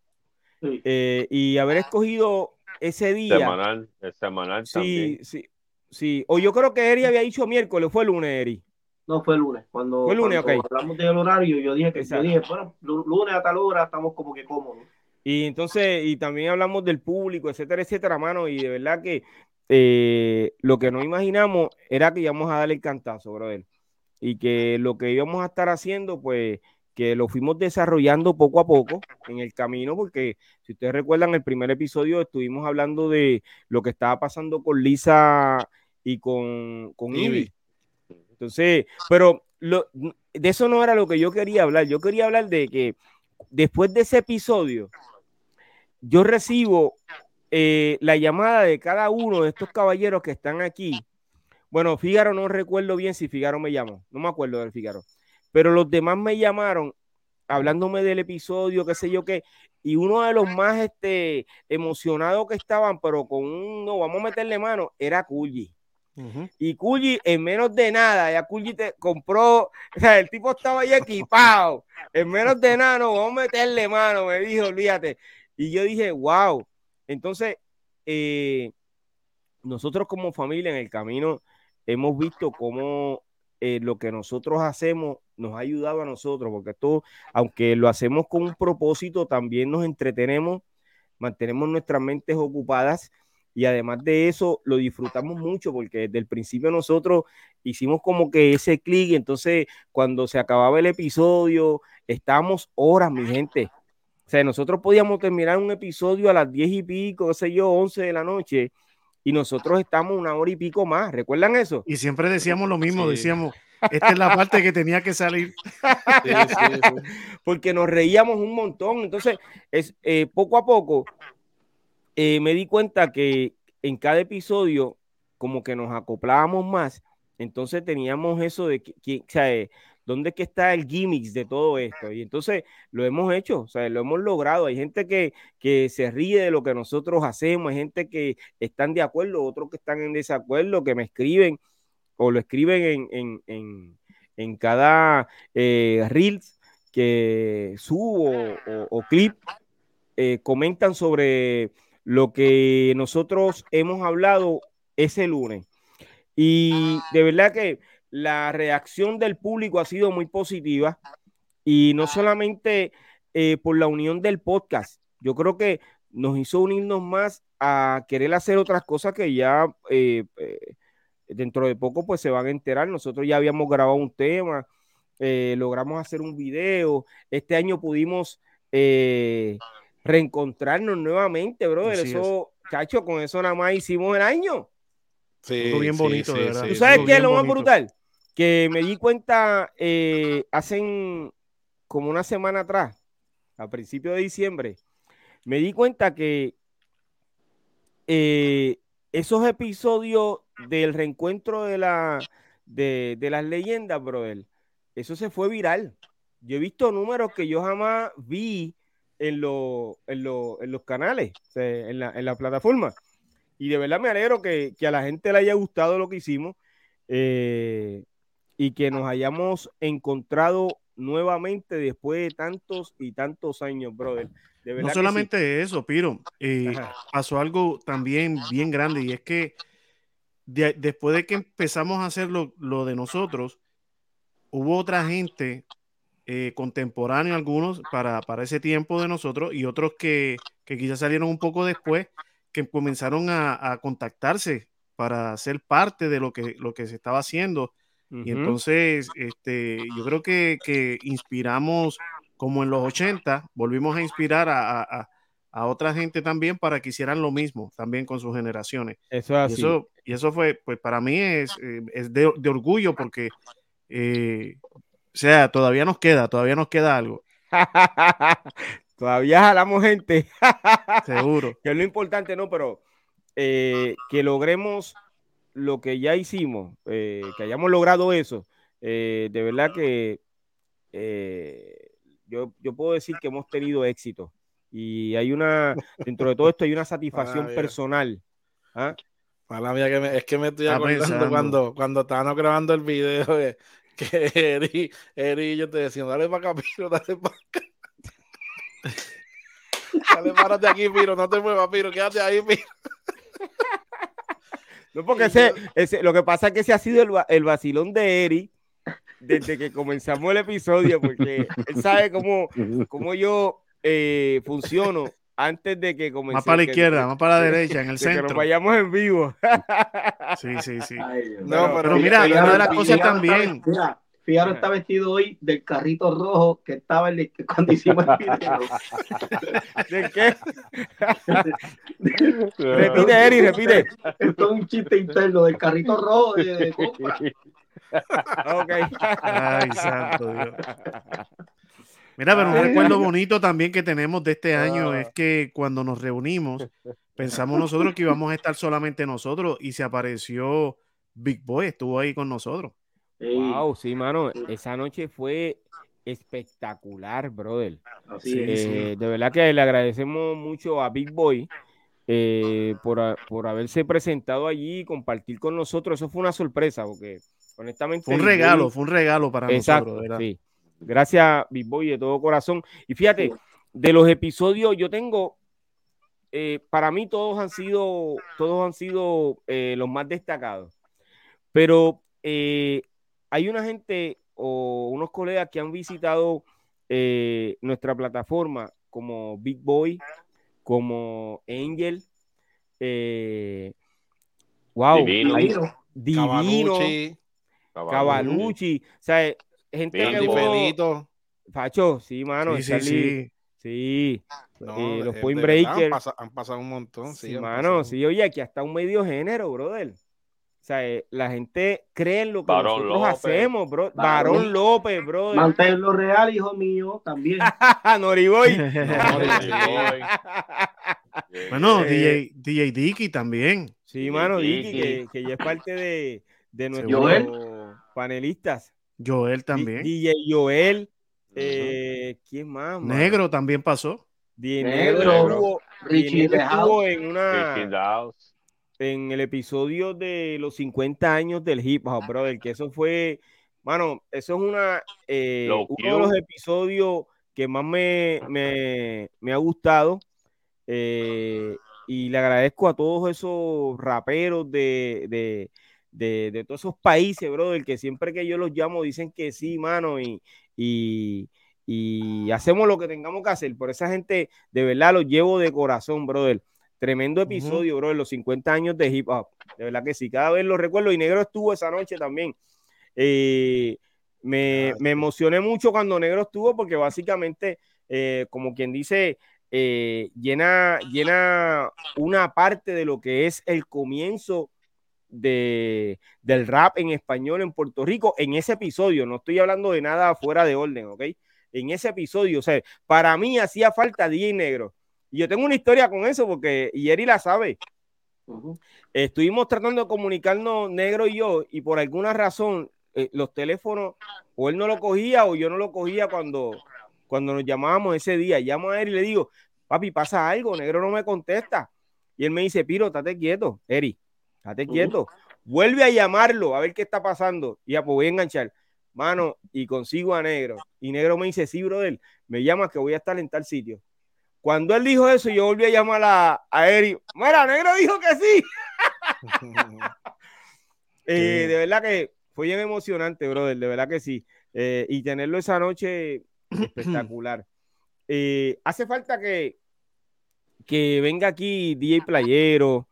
[SPEAKER 2] y haber escogido ese día.
[SPEAKER 6] Semanal, semanal
[SPEAKER 2] sí, Sí, sí. O yo creo que Eri había dicho miércoles, fue lunes, Eri.
[SPEAKER 5] No, fue lunes. Cuando,
[SPEAKER 2] fue lunes,
[SPEAKER 5] hablamos del horario, yo dije que yo dije, bueno, lunes a tal hora estamos como que cómodos.
[SPEAKER 2] Y entonces, y también hablamos del público, etcétera, etcétera, mano, y de verdad que eh, lo que no imaginamos era que íbamos a darle el cantazo, brother. Y que lo que íbamos a estar haciendo, pues, que lo fuimos desarrollando poco a poco en el camino, porque si ustedes recuerdan el primer episodio estuvimos hablando de lo que estaba pasando con Lisa y con, con Ivy. Entonces, pero lo, de eso no era lo que yo quería hablar. Yo quería hablar de que después de ese episodio, yo recibo eh, la llamada de cada uno de estos caballeros que están aquí. Bueno, Fígaro no recuerdo bien si Fígaro me llamó, no me acuerdo del Fígaro pero los demás me llamaron hablándome del episodio, qué sé yo qué, y uno de los más este, emocionados que estaban, pero con un, no, vamos a meterle mano, era Kulji. Y Kulji en menos de nada, ya Kulji te compró, o sea, el tipo estaba ahí equipado, en menos de nada, no, vamos a meterle mano, me dijo, olvídate. Y yo dije, wow. Entonces, eh, nosotros como familia en el camino hemos visto cómo eh, lo que nosotros hacemos nos ha ayudado a nosotros, porque esto, aunque lo hacemos con un propósito, también nos entretenemos, mantenemos nuestras mentes ocupadas y además de eso lo disfrutamos mucho porque desde el principio nosotros hicimos como que ese clic, entonces cuando se acababa el episodio, estábamos horas, mi gente. O sea, nosotros podíamos terminar un episodio a las diez y pico, qué sé yo, once de la noche, y nosotros estamos una hora y pico más. ¿Recuerdan eso?
[SPEAKER 4] Y siempre decíamos lo mismo, decíamos, esta es la parte que tenía que salir. *laughs*
[SPEAKER 2] Porque nos reíamos un montón. Entonces, es, eh, poco a poco eh, me di cuenta que en cada episodio como que nos acoplábamos más. Entonces teníamos eso de que, o sea, eh, ¿dónde es que está el gimmicks de todo esto? Y entonces lo hemos hecho, o sea, lo hemos logrado. Hay gente que, que se ríe de lo que nosotros hacemos, hay gente que están de acuerdo, otros que están en desacuerdo, que me escriben o lo escriben en, en, en, cada eh, reels que subo o, clip, eh, comentan sobre lo que nosotros hemos hablado ese lunes. Y de verdad que la reacción del público ha sido muy positiva y no solamente eh, por la unión del podcast, yo creo que nos hizo unirnos más a querer hacer otras cosas que ya eh, eh, dentro de poco pues se van a enterar. Nosotros ya habíamos grabado un tema, logramos hacer un video, este año pudimos reencontrarnos nuevamente, brother. eso, cacho, con eso nada más hicimos el año.
[SPEAKER 4] Sí, bien bonito,
[SPEAKER 2] ¿Tú sabes qué es lo más brutal? Que me di cuenta eh, hace como una semana atrás, a principios de diciembre, me di cuenta que eh, esos episodios del reencuentro de, la, de, las leyendas, brother, eso se fue viral. Yo he visto números que yo jamás vi en, en, los canales, en la, en la, plataforma. Y de verdad me alegro que, a la gente le haya gustado lo que hicimos eh, y que nos hayamos encontrado nuevamente después de tantos y tantos años, brother.
[SPEAKER 4] no solamente eso, Piro, eh, pasó algo también bien grande y es que después de que empezamos a hacer lo, de nosotros, hubo otra gente eh, contemporánea, algunos para, para, ese tiempo de nosotros y otros que, que quizás salieron un poco después, que comenzaron a, contactarse para ser parte de lo que, lo que se estaba haciendo. Y entonces, este, yo creo que, que, inspiramos, como en los 80, volvimos a inspirar a, a, a, otra gente también para que hicieran lo mismo, también con sus generaciones.
[SPEAKER 2] Eso
[SPEAKER 4] Y eso, y eso fue, pues para mí es, eh, es de, de, orgullo porque, eh, o sea, todavía nos queda, todavía nos queda algo. *laughs*
[SPEAKER 2] todavía jalamos gente.
[SPEAKER 4] Seguro. *laughs*
[SPEAKER 2] que es lo importante, ¿no? Pero eh, que logremos lo que ya hicimos, eh, que hayamos logrado eso, eh, de verdad que eh, yo, yo, puedo decir que hemos tenido éxito. Y hay una, dentro de todo esto hay una satisfacción personal. ¿ah?
[SPEAKER 3] Mala mía, que me, es que me estoy acordando cuando, cuando estábamos grabando el video de, que Eri, Eri y yo te decían, dale para acá, dale para acá. *laughs* dale, párate aquí, Piro, no te muevas, Piro, quédate ahí, Piro. *laughs*
[SPEAKER 2] No, porque ese, ese, lo que pasa es que ese ha sido el, el vacilón de Eri desde que comenzamos el episodio, porque él sabe cómo, *laughs* cómo yo eh, funciono antes de que comencemos.
[SPEAKER 4] Más para la izquierda, más para la derecha, en el centro.
[SPEAKER 2] Que nos vayamos en vivo.
[SPEAKER 4] Sí, sí, sí. no, pero, mira, una de las cosas también.
[SPEAKER 5] Fíjate, está vestido hoy del carrito rojo que estaba el, cuando hicimos el video. *laughs*
[SPEAKER 2] ¿De qué? *laughs* repite, Eri, repite.
[SPEAKER 5] Esto es un chiste interno del carrito rojo de, compra.
[SPEAKER 2] ok.
[SPEAKER 4] Ay, santo Dios. Mira, pero un recuerdo bonito también que tenemos de este año es que cuando nos reunimos, pensamos nosotros que íbamos a estar solamente nosotros y se apareció Big Boy, estuvo ahí con nosotros.
[SPEAKER 2] Wow, sí, mano, esa noche fue espectacular, brother. Eh, de verdad que le agradecemos mucho a Big Boy eh, por, haberse presentado allí y compartir con nosotros. Eso fue una sorpresa, porque honestamente.
[SPEAKER 4] Fue un regalo, fue un regalo para nosotros,
[SPEAKER 2] Sí. Gracias, Big Boy, de todo corazón. Y fíjate, de los episodios, yo tengo. Eh, para mí todos han sido todos han sido los más destacados pero hay una gente o unos colegas que han visitado eh, nuestra plataforma como Big Boy, como Angel, eh, wow,
[SPEAKER 3] Divino,
[SPEAKER 2] Divino Cavalucci, o sea, gente que
[SPEAKER 3] uno,
[SPEAKER 2] Facho, sí, mano,
[SPEAKER 4] sí, sí,
[SPEAKER 2] sí. Eh, los Point Breakers.
[SPEAKER 3] Han, pasado, un montón, sí.
[SPEAKER 2] sí mano, sí, oye, aquí hasta un medio género, brother. O sea, eh, la gente cree en lo que nosotros hacemos, bro. Barón, López, bro.
[SPEAKER 5] Manténlo real, hijo mío, también. *laughs*
[SPEAKER 2] Noriboy. *laughs*
[SPEAKER 4] bueno, DJ, DJ Dicky también.
[SPEAKER 2] Sí, mano, Dicky, que, ya es parte de, de nuestros panelistas.
[SPEAKER 4] Joel también.
[SPEAKER 2] DJ Joel. Eh, ¿Quién más?
[SPEAKER 4] Negro también pasó.
[SPEAKER 2] Negro. Negro. Richie estuvo en una en el episodio de los 50 años del hip hop, brother, que eso fue, mano, eso es una, eh, uno de los episodios que más me, me, ha gustado. Eh, y le agradezco a todos esos raperos de, de, de, todos esos países, brother, que siempre que yo los llamo dicen que sí, mano, y, y, y hacemos lo que tengamos que hacer. Por esa gente, de verdad, los llevo de corazón, brother. Tremendo episodio, bro, en los 50 años de hip hop. De verdad que sí, cada vez lo recuerdo. Y Negro estuvo esa noche también. Eh, me, emocioné mucho cuando Negro estuvo porque básicamente, eh, como quien dice, eh, llena, llena una parte de lo que es el comienzo de, del rap en español en Puerto Rico en ese episodio. No estoy hablando de nada fuera de orden, ¿ok? en ese episodio. O sea, para mí hacía falta DJ Negro. Y yo tengo una historia con eso porque Yeri la sabe. Estuvimos tratando de comunicarnos Negro y yo y por alguna razón eh, los teléfonos o él no lo cogía o yo no lo cogía cuando, cuando nos llamábamos ese día. Llamo a él y le digo, papi, pasa algo, Negro no me contesta. Y él me dice, Piro, estate quieto, Eri, estate quieto. Vuelve a llamarlo a ver qué está pasando. Y ya, pues voy a enganchar. Mano, y consigo a Negro. Y Negro me dice, sí, brother, me llama que voy a estar en tal sitio. Cuando él dijo eso, yo volví a llamar a, a Eri. Mira, Negro dijo que sí. *laughs* Eh, de verdad que fue bien emocionante, brother, de verdad que sí. Eh, y tenerlo esa noche *clears throat* espectacular. Eh, hace falta que, que venga aquí DJ Playero,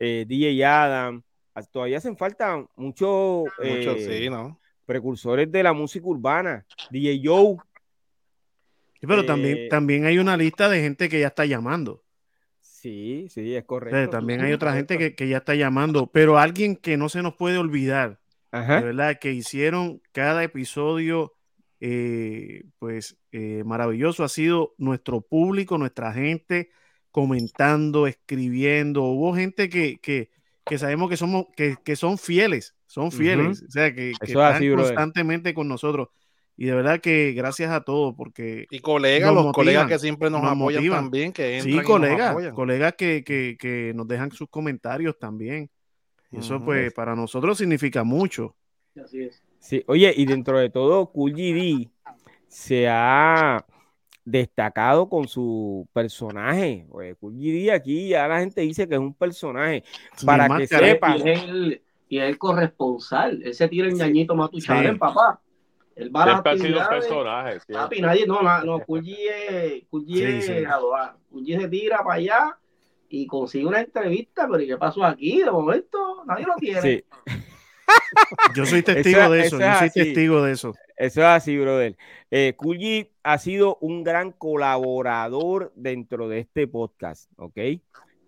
[SPEAKER 2] DJ Adam, Ah, todavía hacen falta muchos
[SPEAKER 3] eh,
[SPEAKER 2] precursores de la música urbana. DJ Joe.
[SPEAKER 4] Pero también, eh, también hay una lista de gente que ya está llamando.
[SPEAKER 2] Sí, sí, es correcto.
[SPEAKER 4] también hay otra gente que, ya está llamando, pero alguien que no se nos puede olvidar, de verdad, que hicieron cada episodio, eh, pues maravilloso, ha sido nuestro público, nuestra gente comentando, escribiendo. Hubo gente que, que, que sabemos que somos, que, que son fieles, son fieles, o sea, que, están constantemente con nosotros. Y de verdad que gracias a todos, porque.
[SPEAKER 3] Y colegas, los colegas que siempre nos, apoyan también, que
[SPEAKER 4] Sí, colegas, colegas que, que, que, nos dejan sus comentarios también. Y eso, pues, para nosotros significa mucho.
[SPEAKER 2] Así es. Sí, oye, y dentro de todo, Cool GD se ha destacado con su personaje. Pues, aquí ya la gente dice que es un personaje. para que sepa.
[SPEAKER 5] Y es, el, y es el corresponsal. Él se tira el ñañito Matuchalen, papá.
[SPEAKER 6] Él va a las actividades. personaje.
[SPEAKER 5] Papi, nadie, no, no, no Kulji es, es se tira para allá y consigue una entrevista, pero ¿y qué pasó aquí? De momento, nadie lo tiene. *laughs*
[SPEAKER 4] Yo soy testigo de eso, yo soy testigo de eso.
[SPEAKER 2] Eso es así, brother. Eh, ha sido un gran colaborador dentro de este podcast, ¿ok?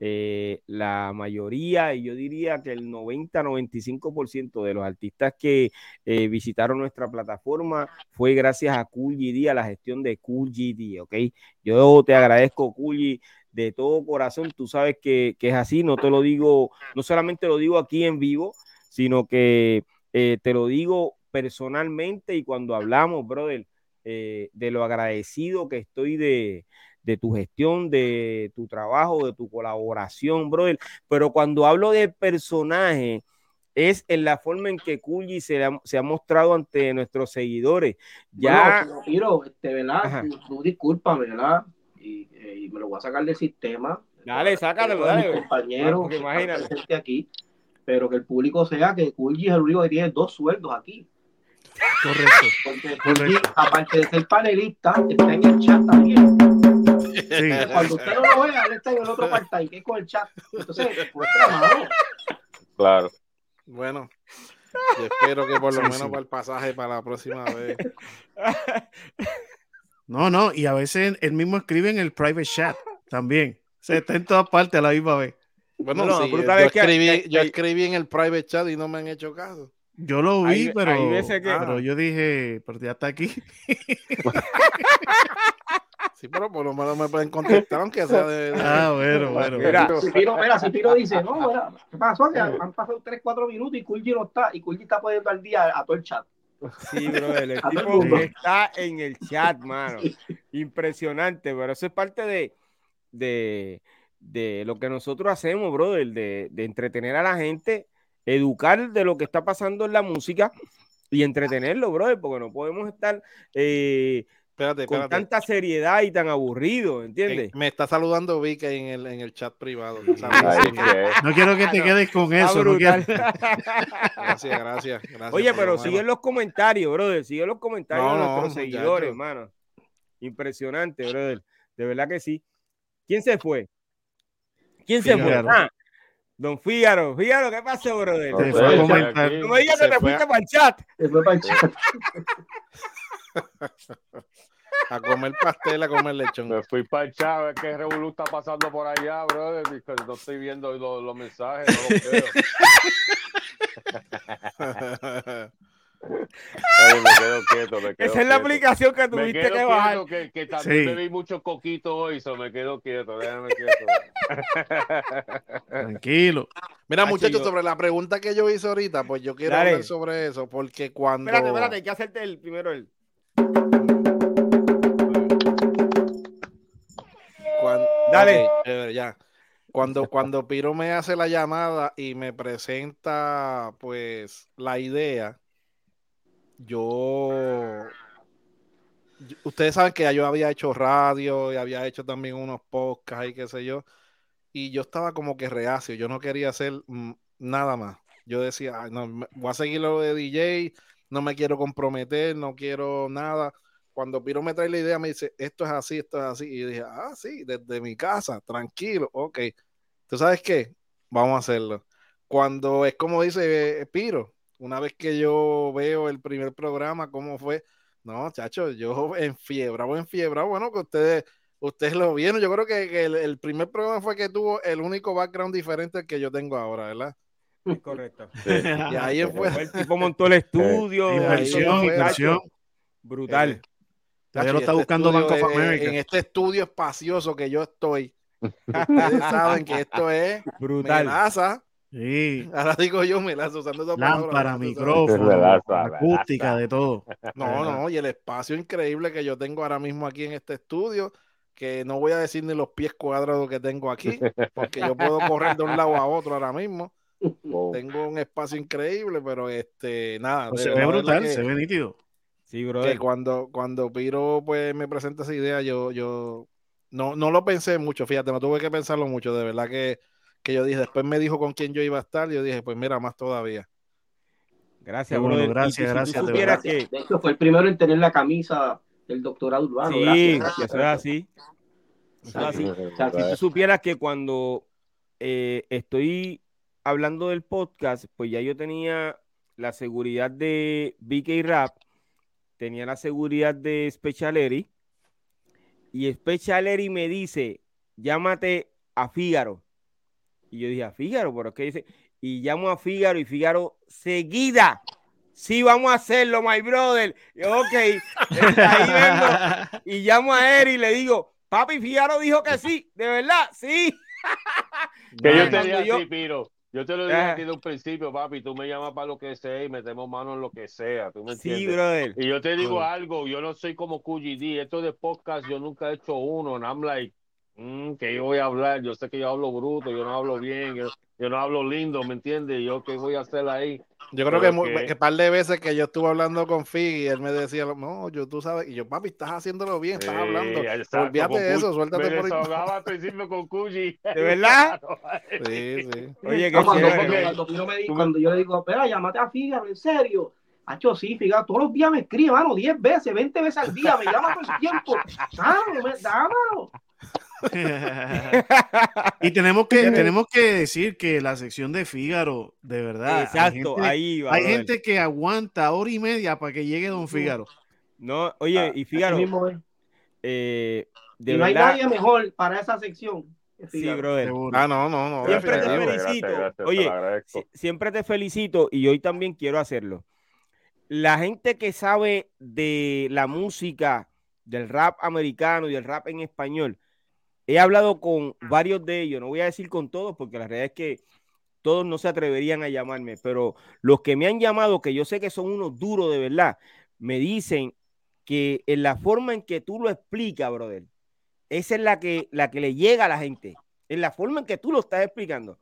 [SPEAKER 2] Eh, la mayoría, y yo diría que el 90-95% de los artistas que eh, visitaron nuestra plataforma fue gracias a Cool a la gestión de Cool ¿ok? Yo te agradezco, Cool de todo corazón. Tú sabes que, que, es así, no te lo digo, no solamente lo digo aquí en vivo, sino que eh, te lo digo personalmente y cuando hablamos, brother, eh, de lo agradecido que estoy de, tu gestión, de tu trabajo, de tu colaboración, brother. Pero cuando hablo de personaje, es en la forma en que Kulji se, ha, mostrado ante nuestros seguidores. Ya.
[SPEAKER 5] Bueno, este, ¿verdad? Tú, discúlpame, ¿verdad? Eh, y, me lo voy a sacar del sistema.
[SPEAKER 2] Dale, sácalo, dale.
[SPEAKER 5] Compañero, imagínate. aquí pero que el público sea que Kulji es el único que tiene dos sueldos aquí.
[SPEAKER 4] Correcto.
[SPEAKER 5] Porque Kulji, aparte de ser panelista, está en el chat también. Sí. *laughs* Cuando usted no lo él está en el otro part-time, que es con el chat. Entonces, pues trabajo.
[SPEAKER 6] Claro.
[SPEAKER 3] Bueno, yo espero que por lo menos para el pasaje para la próxima vez.
[SPEAKER 4] No, no, y a veces él mismo escribe en el private chat también. Se está en todas partes a la misma vez.
[SPEAKER 3] Bueno, no, sí, yo, escribí, yo escribí en el private chat y no me han hecho caso.
[SPEAKER 4] Yo lo vi, pero, pero yo dije, pero ya está aquí. *laughs*
[SPEAKER 3] sí, pero por lo menos me pueden contestar, aunque sea de.
[SPEAKER 4] Ah, bueno, bueno.
[SPEAKER 5] Mira, si Piro, mira, si Piro dice, no, mira, ¿qué pasó? Que han pasado 3, 4 minutos y Kulji no está, y Kulji está poniendo al día a todo el chat.
[SPEAKER 2] Sí, bro, *laughs* el tipo está en el chat, mano. Impresionante, pero eso es parte de, de, de lo que nosotros hacemos, brother, de, de entretener a la gente, educar de lo que está pasando en la música y entretenerlo, brother, porque no podemos estar eh, con tanta seriedad y tan aburrido, ¿entiendes?
[SPEAKER 3] me está saludando Vic en el, en el chat privado.
[SPEAKER 4] no quiero que te quedes con eso.
[SPEAKER 3] gracias, gracias,
[SPEAKER 2] Oye, pero sigue los comentarios, brother, sigue los comentarios de nuestros seguidores, hermano. Impresionante, brother. De verdad que sí. ¿Quién se fue? ¿Quién se fue? Ah, don Fígaro. Fígaro, ¿qué pasó, brother? No,
[SPEAKER 3] fue no
[SPEAKER 2] me digas que te fuiste para el chat.
[SPEAKER 5] Se fue para el chat. *laughs*
[SPEAKER 3] a comer pastel, a comer lechón.
[SPEAKER 6] Me fui para el chat, es que Revolu está pasando por allá, brother. No estoy viendo los, los mensajes, no los veo. me quedo quieto, me quedo
[SPEAKER 2] Esa es la aplicación que tuviste que bajar.
[SPEAKER 6] Que, que también sí. bebí mucho coquito hoy, so me quedo quieto, déjame quieto.
[SPEAKER 4] Tranquilo.
[SPEAKER 3] Mira, muchachos, sobre la pregunta que yo hice ahorita, pues yo quiero Dale. hablar sobre eso, porque cuando.
[SPEAKER 2] Espérate, espérate, hay que hacerte el primero el.
[SPEAKER 3] Cuando... Dale. Okay, ya. Cuando, cuando Piro me hace la llamada y me presenta, pues, la idea, yo, ustedes saben que yo había hecho radio y había hecho también unos podcasts y qué sé yo, y yo estaba como que reacio, yo no quería hacer nada más. Yo decía, no, voy a seguir lo de DJ, no me quiero comprometer, no quiero nada. Cuando Piro me trae la idea, me dice, esto es así, esto es así. Y yo dije, ah, sí, desde mi casa, tranquilo, ok. ¿Tú sabes qué? Vamos a hacerlo. Cuando es como dice Piro, una vez que yo veo el primer programa, cómo fue, no, chacho, yo en *laughs* enfiebrado, enfiebrado, bueno, que ustedes, ustedes lo vieron, yo creo que, el, primer programa fue que tuvo el único background diferente que yo tengo ahora, ¿verdad?
[SPEAKER 2] Es correcto.
[SPEAKER 3] Y ahí *laughs* fue.
[SPEAKER 2] El tipo montó el estudio,
[SPEAKER 4] inversión, inversión.
[SPEAKER 2] Brutal.
[SPEAKER 3] Eh, ya lo está este buscando Banco of America. En este estudio espacioso que yo estoy. *laughs* Ustedes saben que esto es
[SPEAKER 2] brutal.
[SPEAKER 3] Melaza.
[SPEAKER 4] Sí.
[SPEAKER 3] Ahora digo yo melaza usando esa
[SPEAKER 4] Lámpara, micrófono, acústica, de todo.
[SPEAKER 3] No, no, y el espacio increíble que yo tengo ahora mismo aquí en este estudio, que no voy a decir ni los pies cuadrados que tengo aquí, porque yo puedo correr de un lado a otro ahora mismo. Tengo un espacio increíble, pero este, nada.
[SPEAKER 4] Pues se ve brutal, se ve nítido.
[SPEAKER 2] Sí, bro.
[SPEAKER 3] Que cuando, cuando Piro pues me presenta esa idea, yo, yo no, no lo pensé mucho, fíjate, no tuve que pensarlo mucho, de verdad que, que yo dije, después me dijo con quién yo iba a estar, yo dije, pues mira, más todavía.
[SPEAKER 2] Gracias, bueno,
[SPEAKER 4] gracias, gracias.
[SPEAKER 5] de, hecho, fue el primero en tener la camisa del doctorado urbano.
[SPEAKER 2] Sí, eso es así. Eso es así. si tú supieras que cuando eh, estoy hablando del podcast, pues ya yo tenía la seguridad de BK Rap, tenía la seguridad de Special Eri, y Specialeri me dice, llámate a Fígaro. Y yo dije, a Fígaro, pero ¿qué dice? Y llamo a Fígaro y Fígaro seguida. Sí, vamos a hacerlo, my brother. Y, ok, *laughs* y llamo a Eri y le digo, papi, Fígaro dijo que sí, de verdad, sí.
[SPEAKER 6] Que yo te diga así, Piro. Yo te lo dije aquí de un principio, papi, tú me llamas para lo que sea y metemos mano en lo que sea, ¿tú me entiendes?
[SPEAKER 2] Sí, brother.
[SPEAKER 6] Y yo te digo algo, yo no soy como QGD, esto de podcast yo nunca he hecho uno, and I'm like, mm, que yo voy a hablar, yo sé que yo hablo bruto, yo no hablo bien, yo, yo no hablo lindo, ¿me entiendes? Yo qué voy a hacer ahí.
[SPEAKER 3] Yo creo que, un par de veces que yo estuve hablando con Fig y él me decía, no, yo tú sabes, y yo, papi, estás haciéndolo bien, estás hablando. Olvídate de eso, suéltate
[SPEAKER 6] me por ahí. al principio con Cuyi. *laughs*
[SPEAKER 2] ¿De *laughs* verdad?
[SPEAKER 3] sí, sí.
[SPEAKER 2] Oye,
[SPEAKER 5] que cuando, cuando, cuando, me, cuando, yo le digo, espera, llámate a Fígaro, en serio. Hacho, sí, Fígaro, todos los días me escribe, mano, 10 veces, 20 veces al día, me llama todo el tiempo. *laughs* Dámelo, dámelo. *laughs*
[SPEAKER 4] y tenemos que, tenemos que decir que la sección de Fígaro, de verdad.
[SPEAKER 2] Exacto, hay gente,
[SPEAKER 4] Hay gente que aguanta hora y media para que llegue Don Fígaro.
[SPEAKER 2] No, oye, ah, y Fígaro. Eh,
[SPEAKER 5] de no hay nadie mejor para esa sección.
[SPEAKER 2] Sí, brother.
[SPEAKER 3] Ah, no, no, no.
[SPEAKER 2] Siempre te felicito. Oye, siempre te felicito y hoy también quiero hacerlo. La gente que sabe de la música, del rap americano y del rap en español, He hablado con varios de ellos, no voy a decir con todos, porque la realidad es que todos no se atreverían a llamarme, pero los que me han llamado, que yo sé que son unos duros de verdad, me dicen que en la forma en que tú lo explicas, brother, esa es la que, la que le llega a la gente, en la forma en que tú lo estás explicando.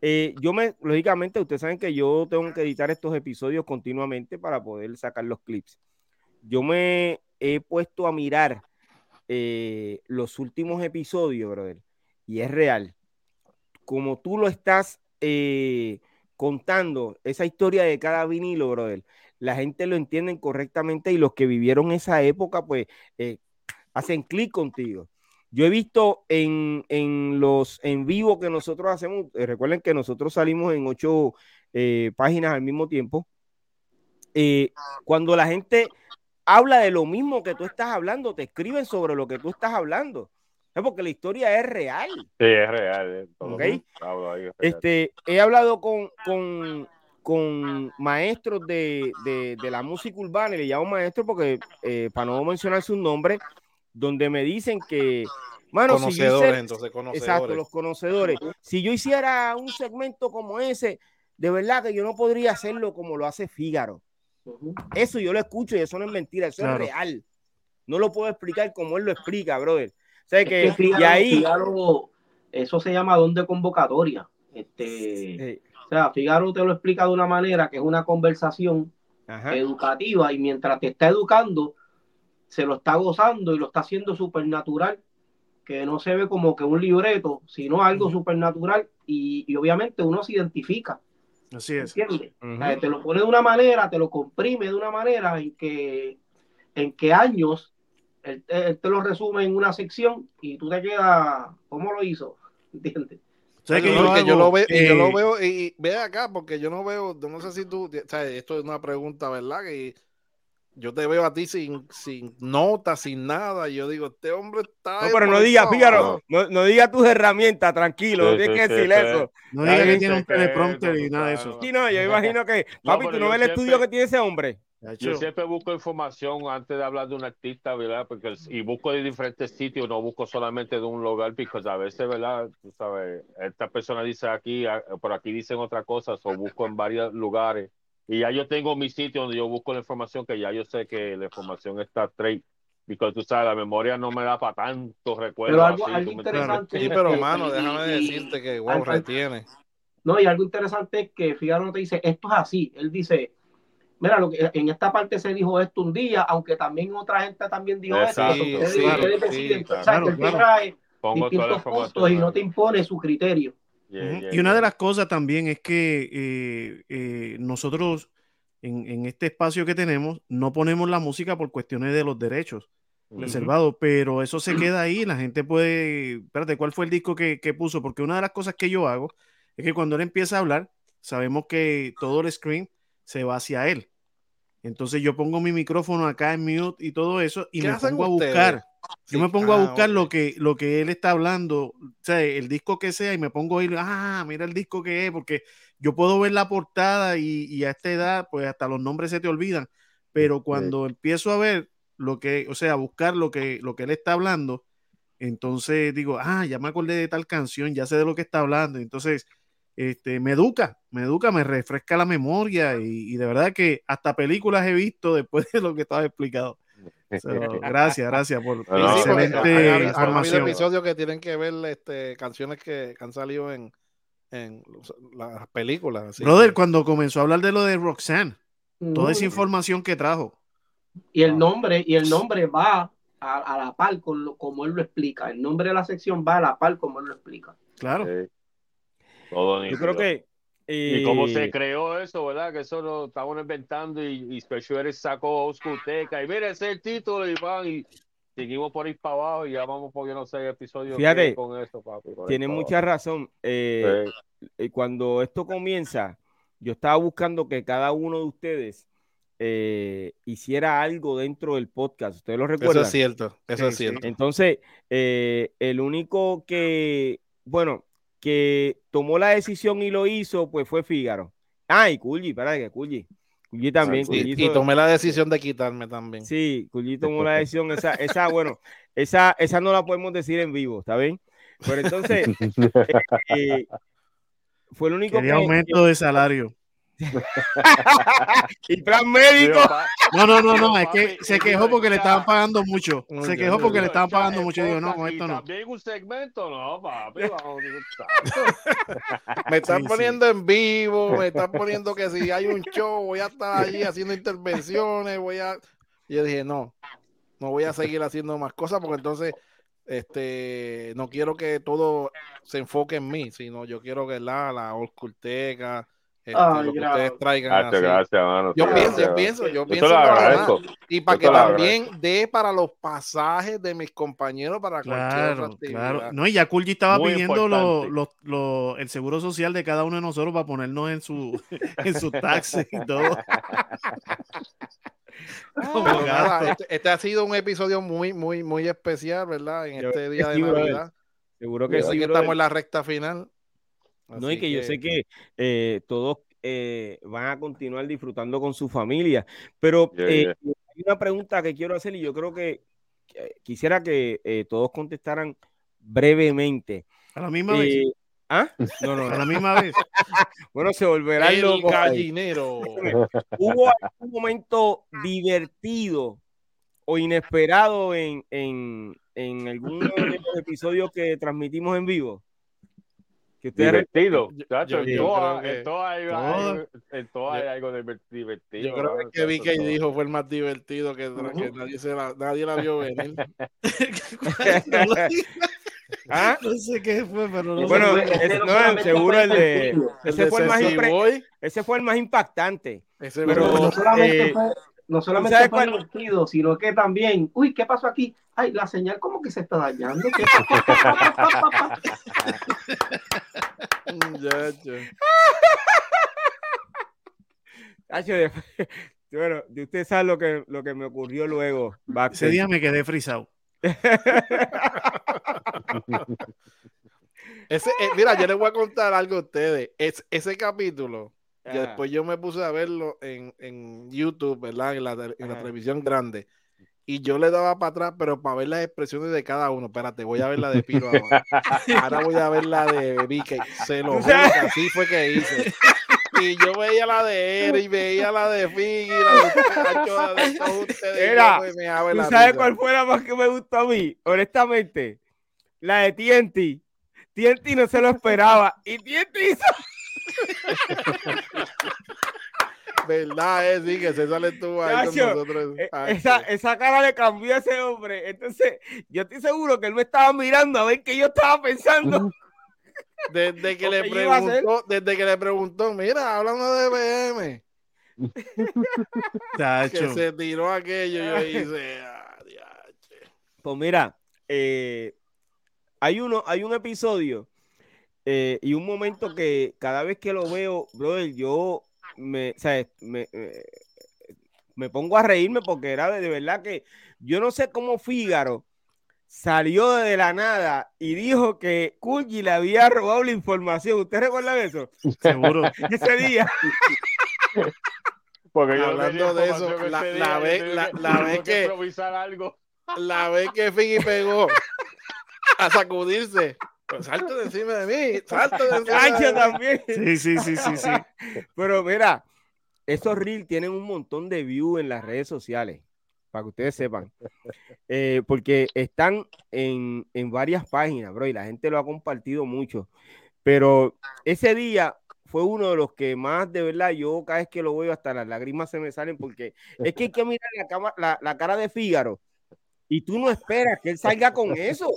[SPEAKER 2] Eh, yo me, lógicamente, ustedes saben que yo tengo que editar estos episodios continuamente para poder sacar los clips. Yo me he puesto a mirar eh, los últimos episodios, brother, y es real. Como tú lo estás eh, contando, esa historia de cada vinilo, brother, la gente lo entiende correctamente y los que vivieron esa época, pues, eh, hacen clic contigo. Yo he visto en, en, los en vivo que nosotros hacemos, recuerden que nosotros salimos en ocho páginas al mismo tiempo. cuando la gente habla de lo mismo que tú estás hablando, te escriben sobre lo que tú estás hablando. Es porque la historia es real.
[SPEAKER 6] Sí, es real.
[SPEAKER 2] Este, he hablado con, con, con maestros de, la música urbana, y le llamo maestro porque, eh, para no mencionar su nombre, donde me dicen que,
[SPEAKER 3] mano, conocedores, entonces conocedores.
[SPEAKER 2] Exacto, los conocedores. Si yo hiciera un segmento como ese, de verdad que yo no podría hacerlo como lo hace Fígaro. Eso yo lo escucho y eso no es mentira, eso es real. No lo puedo explicar como él lo explica, brother. O sea que, y ahí.
[SPEAKER 5] eso se llama don de convocatoria. Este, O sea, Figaro te lo explica de una manera que es una conversación educativa y mientras te está educando, se lo está gozando y lo está haciendo supernatural, que no se ve como que un libreto, sino algo supernatural y, y obviamente uno se identifica.
[SPEAKER 4] Así es.
[SPEAKER 5] te lo pone de una manera, te lo comprime de una manera en que en qué años él, te lo resume en una sección y tú te quedas, ¿cómo lo hizo? *laughs* ¿Entiendes?
[SPEAKER 3] que yo, lo veo, y yo lo veo y, ve acá porque yo no veo, no sé si tú, o sea, esto es una pregunta, ¿verdad? Que yo te veo a ti sin, sin nota, sin nada. Y yo digo, este hombre está.
[SPEAKER 2] No, pero no diga, Fíjaro, no, no diga tus herramientas, tranquilo, no tienes que decir eso.
[SPEAKER 4] No diga que tiene un teleprompter y nada de eso.
[SPEAKER 2] Sí, no, yo imagino que, *laughs* papi, tú no ves el estudio que tiene ese hombre.
[SPEAKER 6] Yo siempre busco información antes de hablar de un artista, ¿verdad? Porque, y busco de diferentes sitios, no busco solamente de un lugar, porque a veces, ¿verdad? Tú sabes, esta persona dice aquí, por aquí dicen otra cosa, o busco en varios lugares. Y ya yo tengo mi sitio donde yo busco la información, que ya yo sé que la información está straight. Porque tú sabes, la memoria no me da para tantos recuerdos.
[SPEAKER 5] Pero algo, algo interesante.
[SPEAKER 3] Sí, pero hermano, déjame decirte que, wow, retiene.
[SPEAKER 5] No, y algo interesante es que Figaro no te dice, esto es así. Él dice, mira, lo que, en esta parte se dijo esto un día, aunque también otra gente también dijo esto. Ustedes, deciden, claro, trae distintos puntos y no te impone su criterio.
[SPEAKER 4] Y una de las cosas también es que eh, eh, nosotros en, en, este espacio que tenemos no ponemos la música por cuestiones de los derechos reservados, pero eso se queda ahí, la gente puede, espérate, ¿cuál fue el disco que, que, puso? Porque una de las cosas que yo hago es que cuando él empieza a hablar, sabemos que todo el screen se va hacia él. Entonces yo pongo mi micrófono acá en mute y todo eso y me pongo a buscar. Yo me pongo a ah, buscar lo, que, lo que él está hablando, o sea, el disco que sea, y me pongo a ir, ah, mira el disco que es, porque yo puedo ver la portada y, a esta edad, pues hasta los nombres se te olvidan, pero cuando empiezo a ver lo que, o sea, a buscar lo que, lo que él está hablando, entonces digo, ah, ya me acordé de tal canción, ya sé de lo que está hablando, entonces este, me educa, me educa, me refresca la memoria y, de verdad que hasta películas he visto después de lo que estaba explicado. *laughs* gracias, gracias por
[SPEAKER 3] la excelente información. episodios que tienen que ver este, canciones que, han salido en, en las películas.
[SPEAKER 4] Brother, cuando comenzó a hablar de lo de Roxanne, toda esa información que trajo.
[SPEAKER 5] Y el nombre, y el nombre va a, la par con como él lo explica. El nombre de la sección va a la par como él lo explica.
[SPEAKER 4] Claro.
[SPEAKER 2] Yo creo que.
[SPEAKER 6] Y cómo se creó eso, ¿verdad? Que eso lo estaban inventando y, y Special sacó Oscuteca. Y mira, ese es el título y van y seguimos por ir para abajo y ya vamos por, yo no sé, episodios
[SPEAKER 2] Fíjate, con eso, papi. Tiene mucha razón. Eh, eh, cuando esto comienza, yo estaba buscando que cada uno de ustedes eh, hiciera algo dentro del podcast. ¿Ustedes lo recuerdan?
[SPEAKER 3] Eso es cierto, eso es cierto.
[SPEAKER 2] Entonces, el único que, bueno, que tomó la decisión y lo hizo, pues fue Fígaro. Ah, y Culli, espérate que Culli. Culli también.
[SPEAKER 3] y, tomé la decisión de quitarme también.
[SPEAKER 2] Sí, Culli tomó la decisión. Esa, esa, bueno, esa, esa no la podemos decir en vivo, ¿está bien? Pero entonces, *laughs* eh, fue el único
[SPEAKER 4] Quería aumento de salario. *laughs*
[SPEAKER 2] y plan médico.
[SPEAKER 4] No, no, no, no, es que se quejó porque le estaban pagando mucho. Se quejó porque le estaban pagando mucho. Digo, no, con esto no.
[SPEAKER 6] También un segmento, no, papi. *laughs*
[SPEAKER 3] me están poniendo en vivo, me están poniendo que si hay un *laughs* show, voy a estar allí haciendo intervenciones, voy a. Y yo dije, no, no voy a seguir haciendo más cosas porque entonces este no quiero que todo se enfoque en mí, sino yo quiero que la, la Osculteca, este, lo que ustedes traigan.
[SPEAKER 6] Gracias,
[SPEAKER 3] yo pienso, yo pienso, yo pienso. y para que también dé para los pasajes de mis compañeros para
[SPEAKER 4] claro, cualquier Claro. No, y ya Kulji estaba pidiendo lo, lo, el seguro social de cada uno de nosotros para ponernos en su, *laughs* en su taxi y todo. *laughs*
[SPEAKER 3] este, este, ha sido un episodio muy, muy, muy especial, ¿verdad? En este día de Navidad.
[SPEAKER 2] Seguro que
[SPEAKER 3] sí. estamos en la recta final.
[SPEAKER 2] No, y que, yo sé que eh, todos eh, van a continuar disfrutando con su familia. Pero eh, hay una pregunta que quiero hacer y yo creo que quisiera que todos contestaran brevemente.
[SPEAKER 4] A la misma vez.
[SPEAKER 2] ¿Ah? No, no,
[SPEAKER 4] A la misma vez. *laughs*
[SPEAKER 2] bueno, se volverá
[SPEAKER 3] el gallinero. *laughs*
[SPEAKER 2] ¿Hubo algún momento divertido o inesperado en, en, en alguno de los episodios que transmitimos en vivo?
[SPEAKER 6] Que divertido, chacho, en todo hay, algo divertido.
[SPEAKER 3] Yo creo que vi que dijo fue el más divertido que, nadie, se la, nadie la vio venir. *laughs*
[SPEAKER 4] ¿Ah? No sé qué fue, pero no
[SPEAKER 2] Bueno, no, seguro el de. Ese, fue el más ese fue el más impactante. pero,
[SPEAKER 5] no solamente eh, fue, no solamente fue divertido, sino que también, uy, ¿qué pasó aquí? Ay, la señal como que se está dañando. *laughs* *laughs* *laughs* *laughs*
[SPEAKER 2] bueno, usted sabe lo que, lo que me ocurrió luego.
[SPEAKER 4] Ese día me quedé frisado. *laughs*
[SPEAKER 3] ese, eh, mira, yo les voy a contar algo a ustedes. Es, ese capítulo, después yo me puse a verlo en, en YouTube, ¿verdad? En la, en la televisión grande. Y yo le daba para atrás, pero para ver las expresiones de cada uno. Espérate, voy a ver la de Piro *laughs* ahora. Ahora voy a ver la de Vicky. Se lo juro *laughs* así fue que hice. Y yo veía la de él y veía la de Figgy, la de todos ustedes.
[SPEAKER 2] Era, ¿tú sabes cuál fue la más que me gustó a mí? Honestamente, la de TNT. TNT no se lo esperaba. Y TNT hizo... *laughs*
[SPEAKER 3] ¿Verdad? Eh? Sí, que se sale tú ahí con nosotros.
[SPEAKER 2] Eh, esa, esa, cara le cambió a ese hombre. Entonces, yo estoy seguro que él me estaba mirando a ver qué yo estaba pensando.
[SPEAKER 3] Desde que le preguntó, desde que le preguntó, mira, hablando de BM. *laughs* que se tiró aquello, yo hice. Ah,
[SPEAKER 2] pues mira, eh, hay uno, hay un episodio eh, y un momento que cada vez que lo veo, brother, yo me, me, eh, me pongo a reírme porque era de, verdad que yo no sé cómo Fígaro salió de la nada y dijo que Kulgi le había robado la información. ¿Usted recuerda eso?
[SPEAKER 4] Seguro. *laughs*
[SPEAKER 2] Ese día.
[SPEAKER 3] Porque yo hablando de eso, la, la, vez, la, la vez que,
[SPEAKER 6] algo.
[SPEAKER 3] la vez que Figgy pegó a sacudirse pues salto de encima de mí, salto de *laughs* encima
[SPEAKER 2] de también.
[SPEAKER 4] Sí, sí, sí, sí, sí. *laughs*
[SPEAKER 2] Pero mira, esos reels tienen un montón de views en las redes sociales, para que ustedes sepan. Eh, porque están en, en varias páginas, bro, y la gente lo ha compartido mucho. Pero ese día fue uno de los que más de verdad yo cada vez que lo veo hasta las lágrimas se me salen porque es que hay que mirar la, la, la cara de Fígaro y tú no esperas que él salga con eso.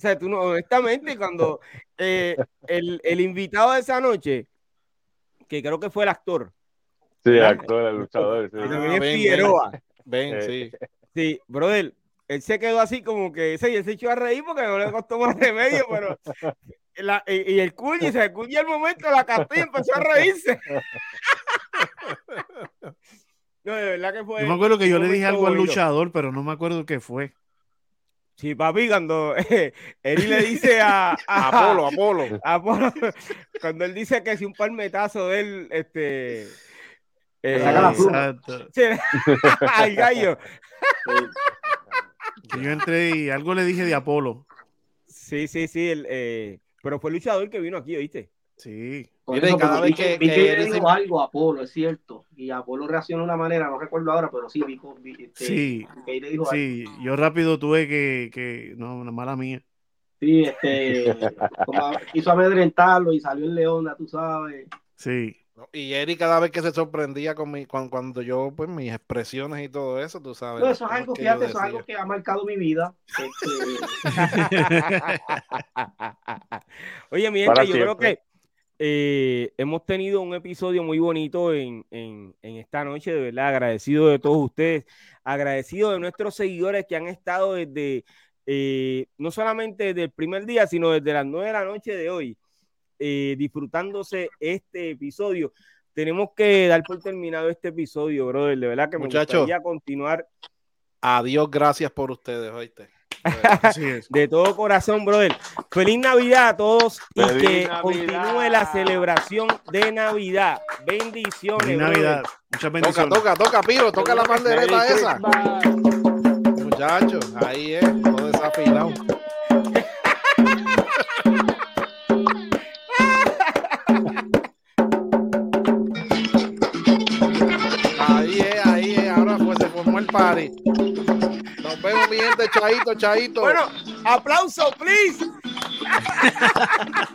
[SPEAKER 2] O sea, tú no, honestamente, cuando eh, el, el, invitado de esa noche, que creo que fue el actor.
[SPEAKER 6] Sí, el actor, el luchador. Sí.
[SPEAKER 2] Ah, ben, Figueroa.
[SPEAKER 3] Ben, eh, sí.
[SPEAKER 2] Sí, brother, él se quedó así como que ese, él se echó a reír porque no le costó más remedio, pero la, y, y, el cuñi, se cuñi al momento la castó y empezó a reírse. *laughs* no, de verdad que fue.
[SPEAKER 4] Yo me acuerdo que yo le dije algo al luchador, pero no me acuerdo qué fue.
[SPEAKER 2] Sí, papi, cuando *laughs* eh, él le dice a, *laughs*
[SPEAKER 3] Apolo, Apolo. *laughs*
[SPEAKER 2] Apolo, cuando él dice que si un palmetazo de él, este.
[SPEAKER 5] Eh, exacto.
[SPEAKER 2] Sí, al gallo.
[SPEAKER 4] yo entré y algo le dije de Apolo.
[SPEAKER 2] Sí, sí, sí. El, eh, pero fue el luchador que vino aquí, ¿oíste?
[SPEAKER 4] Sí.
[SPEAKER 5] Mire, cada vez que, que, le dijo algo a Apolo, es cierto. Y Apolo reaccionó de una manera, no recuerdo ahora, pero sí, vi, este,
[SPEAKER 4] sí,
[SPEAKER 5] le dijo
[SPEAKER 4] sí. yo rápido tuve que, que, no, una mala mía.
[SPEAKER 5] Sí, este, *laughs* como quiso amedrentarlo y salió el león, tú sabes.
[SPEAKER 4] Sí.
[SPEAKER 3] Y Eric cada vez que se sorprendía con mi, cuando, cuando, yo, pues mis expresiones y todo eso, tú sabes.
[SPEAKER 5] No, eso es algo, fíjate, eso es algo que ha marcado mi vida. Este... *laughs* *laughs*
[SPEAKER 2] Oye, mi gente, yo creo que eh, hemos tenido un episodio muy bonito en, en, en, esta noche, de verdad, agradecido de todos ustedes, agradecido de nuestros seguidores que han estado desde, eh, no solamente desde el primer día, sino desde las nueve de la noche de hoy, eh, disfrutándose este episodio. Tenemos que dar por terminado este episodio, brother, de verdad que me
[SPEAKER 3] Muchachos,
[SPEAKER 2] gustaría continuar.
[SPEAKER 3] Adiós, gracias por ustedes, oíste.
[SPEAKER 2] De todo corazón, brother. Feliz Navidad a todos y que continúe la celebración de Navidad. Bendiciones. Feliz
[SPEAKER 4] Navidad. Muchas bendiciones.
[SPEAKER 3] Toca, toca, toca, Piro, toca la bandereta esa. Muchachos, ahí es, todo desafinado. *laughs* ahí es, ahí es, ahora pues se formó el party. Nos vemos, mi gente, chaito, chaito.
[SPEAKER 2] Bueno, aplauso, please. *laughs*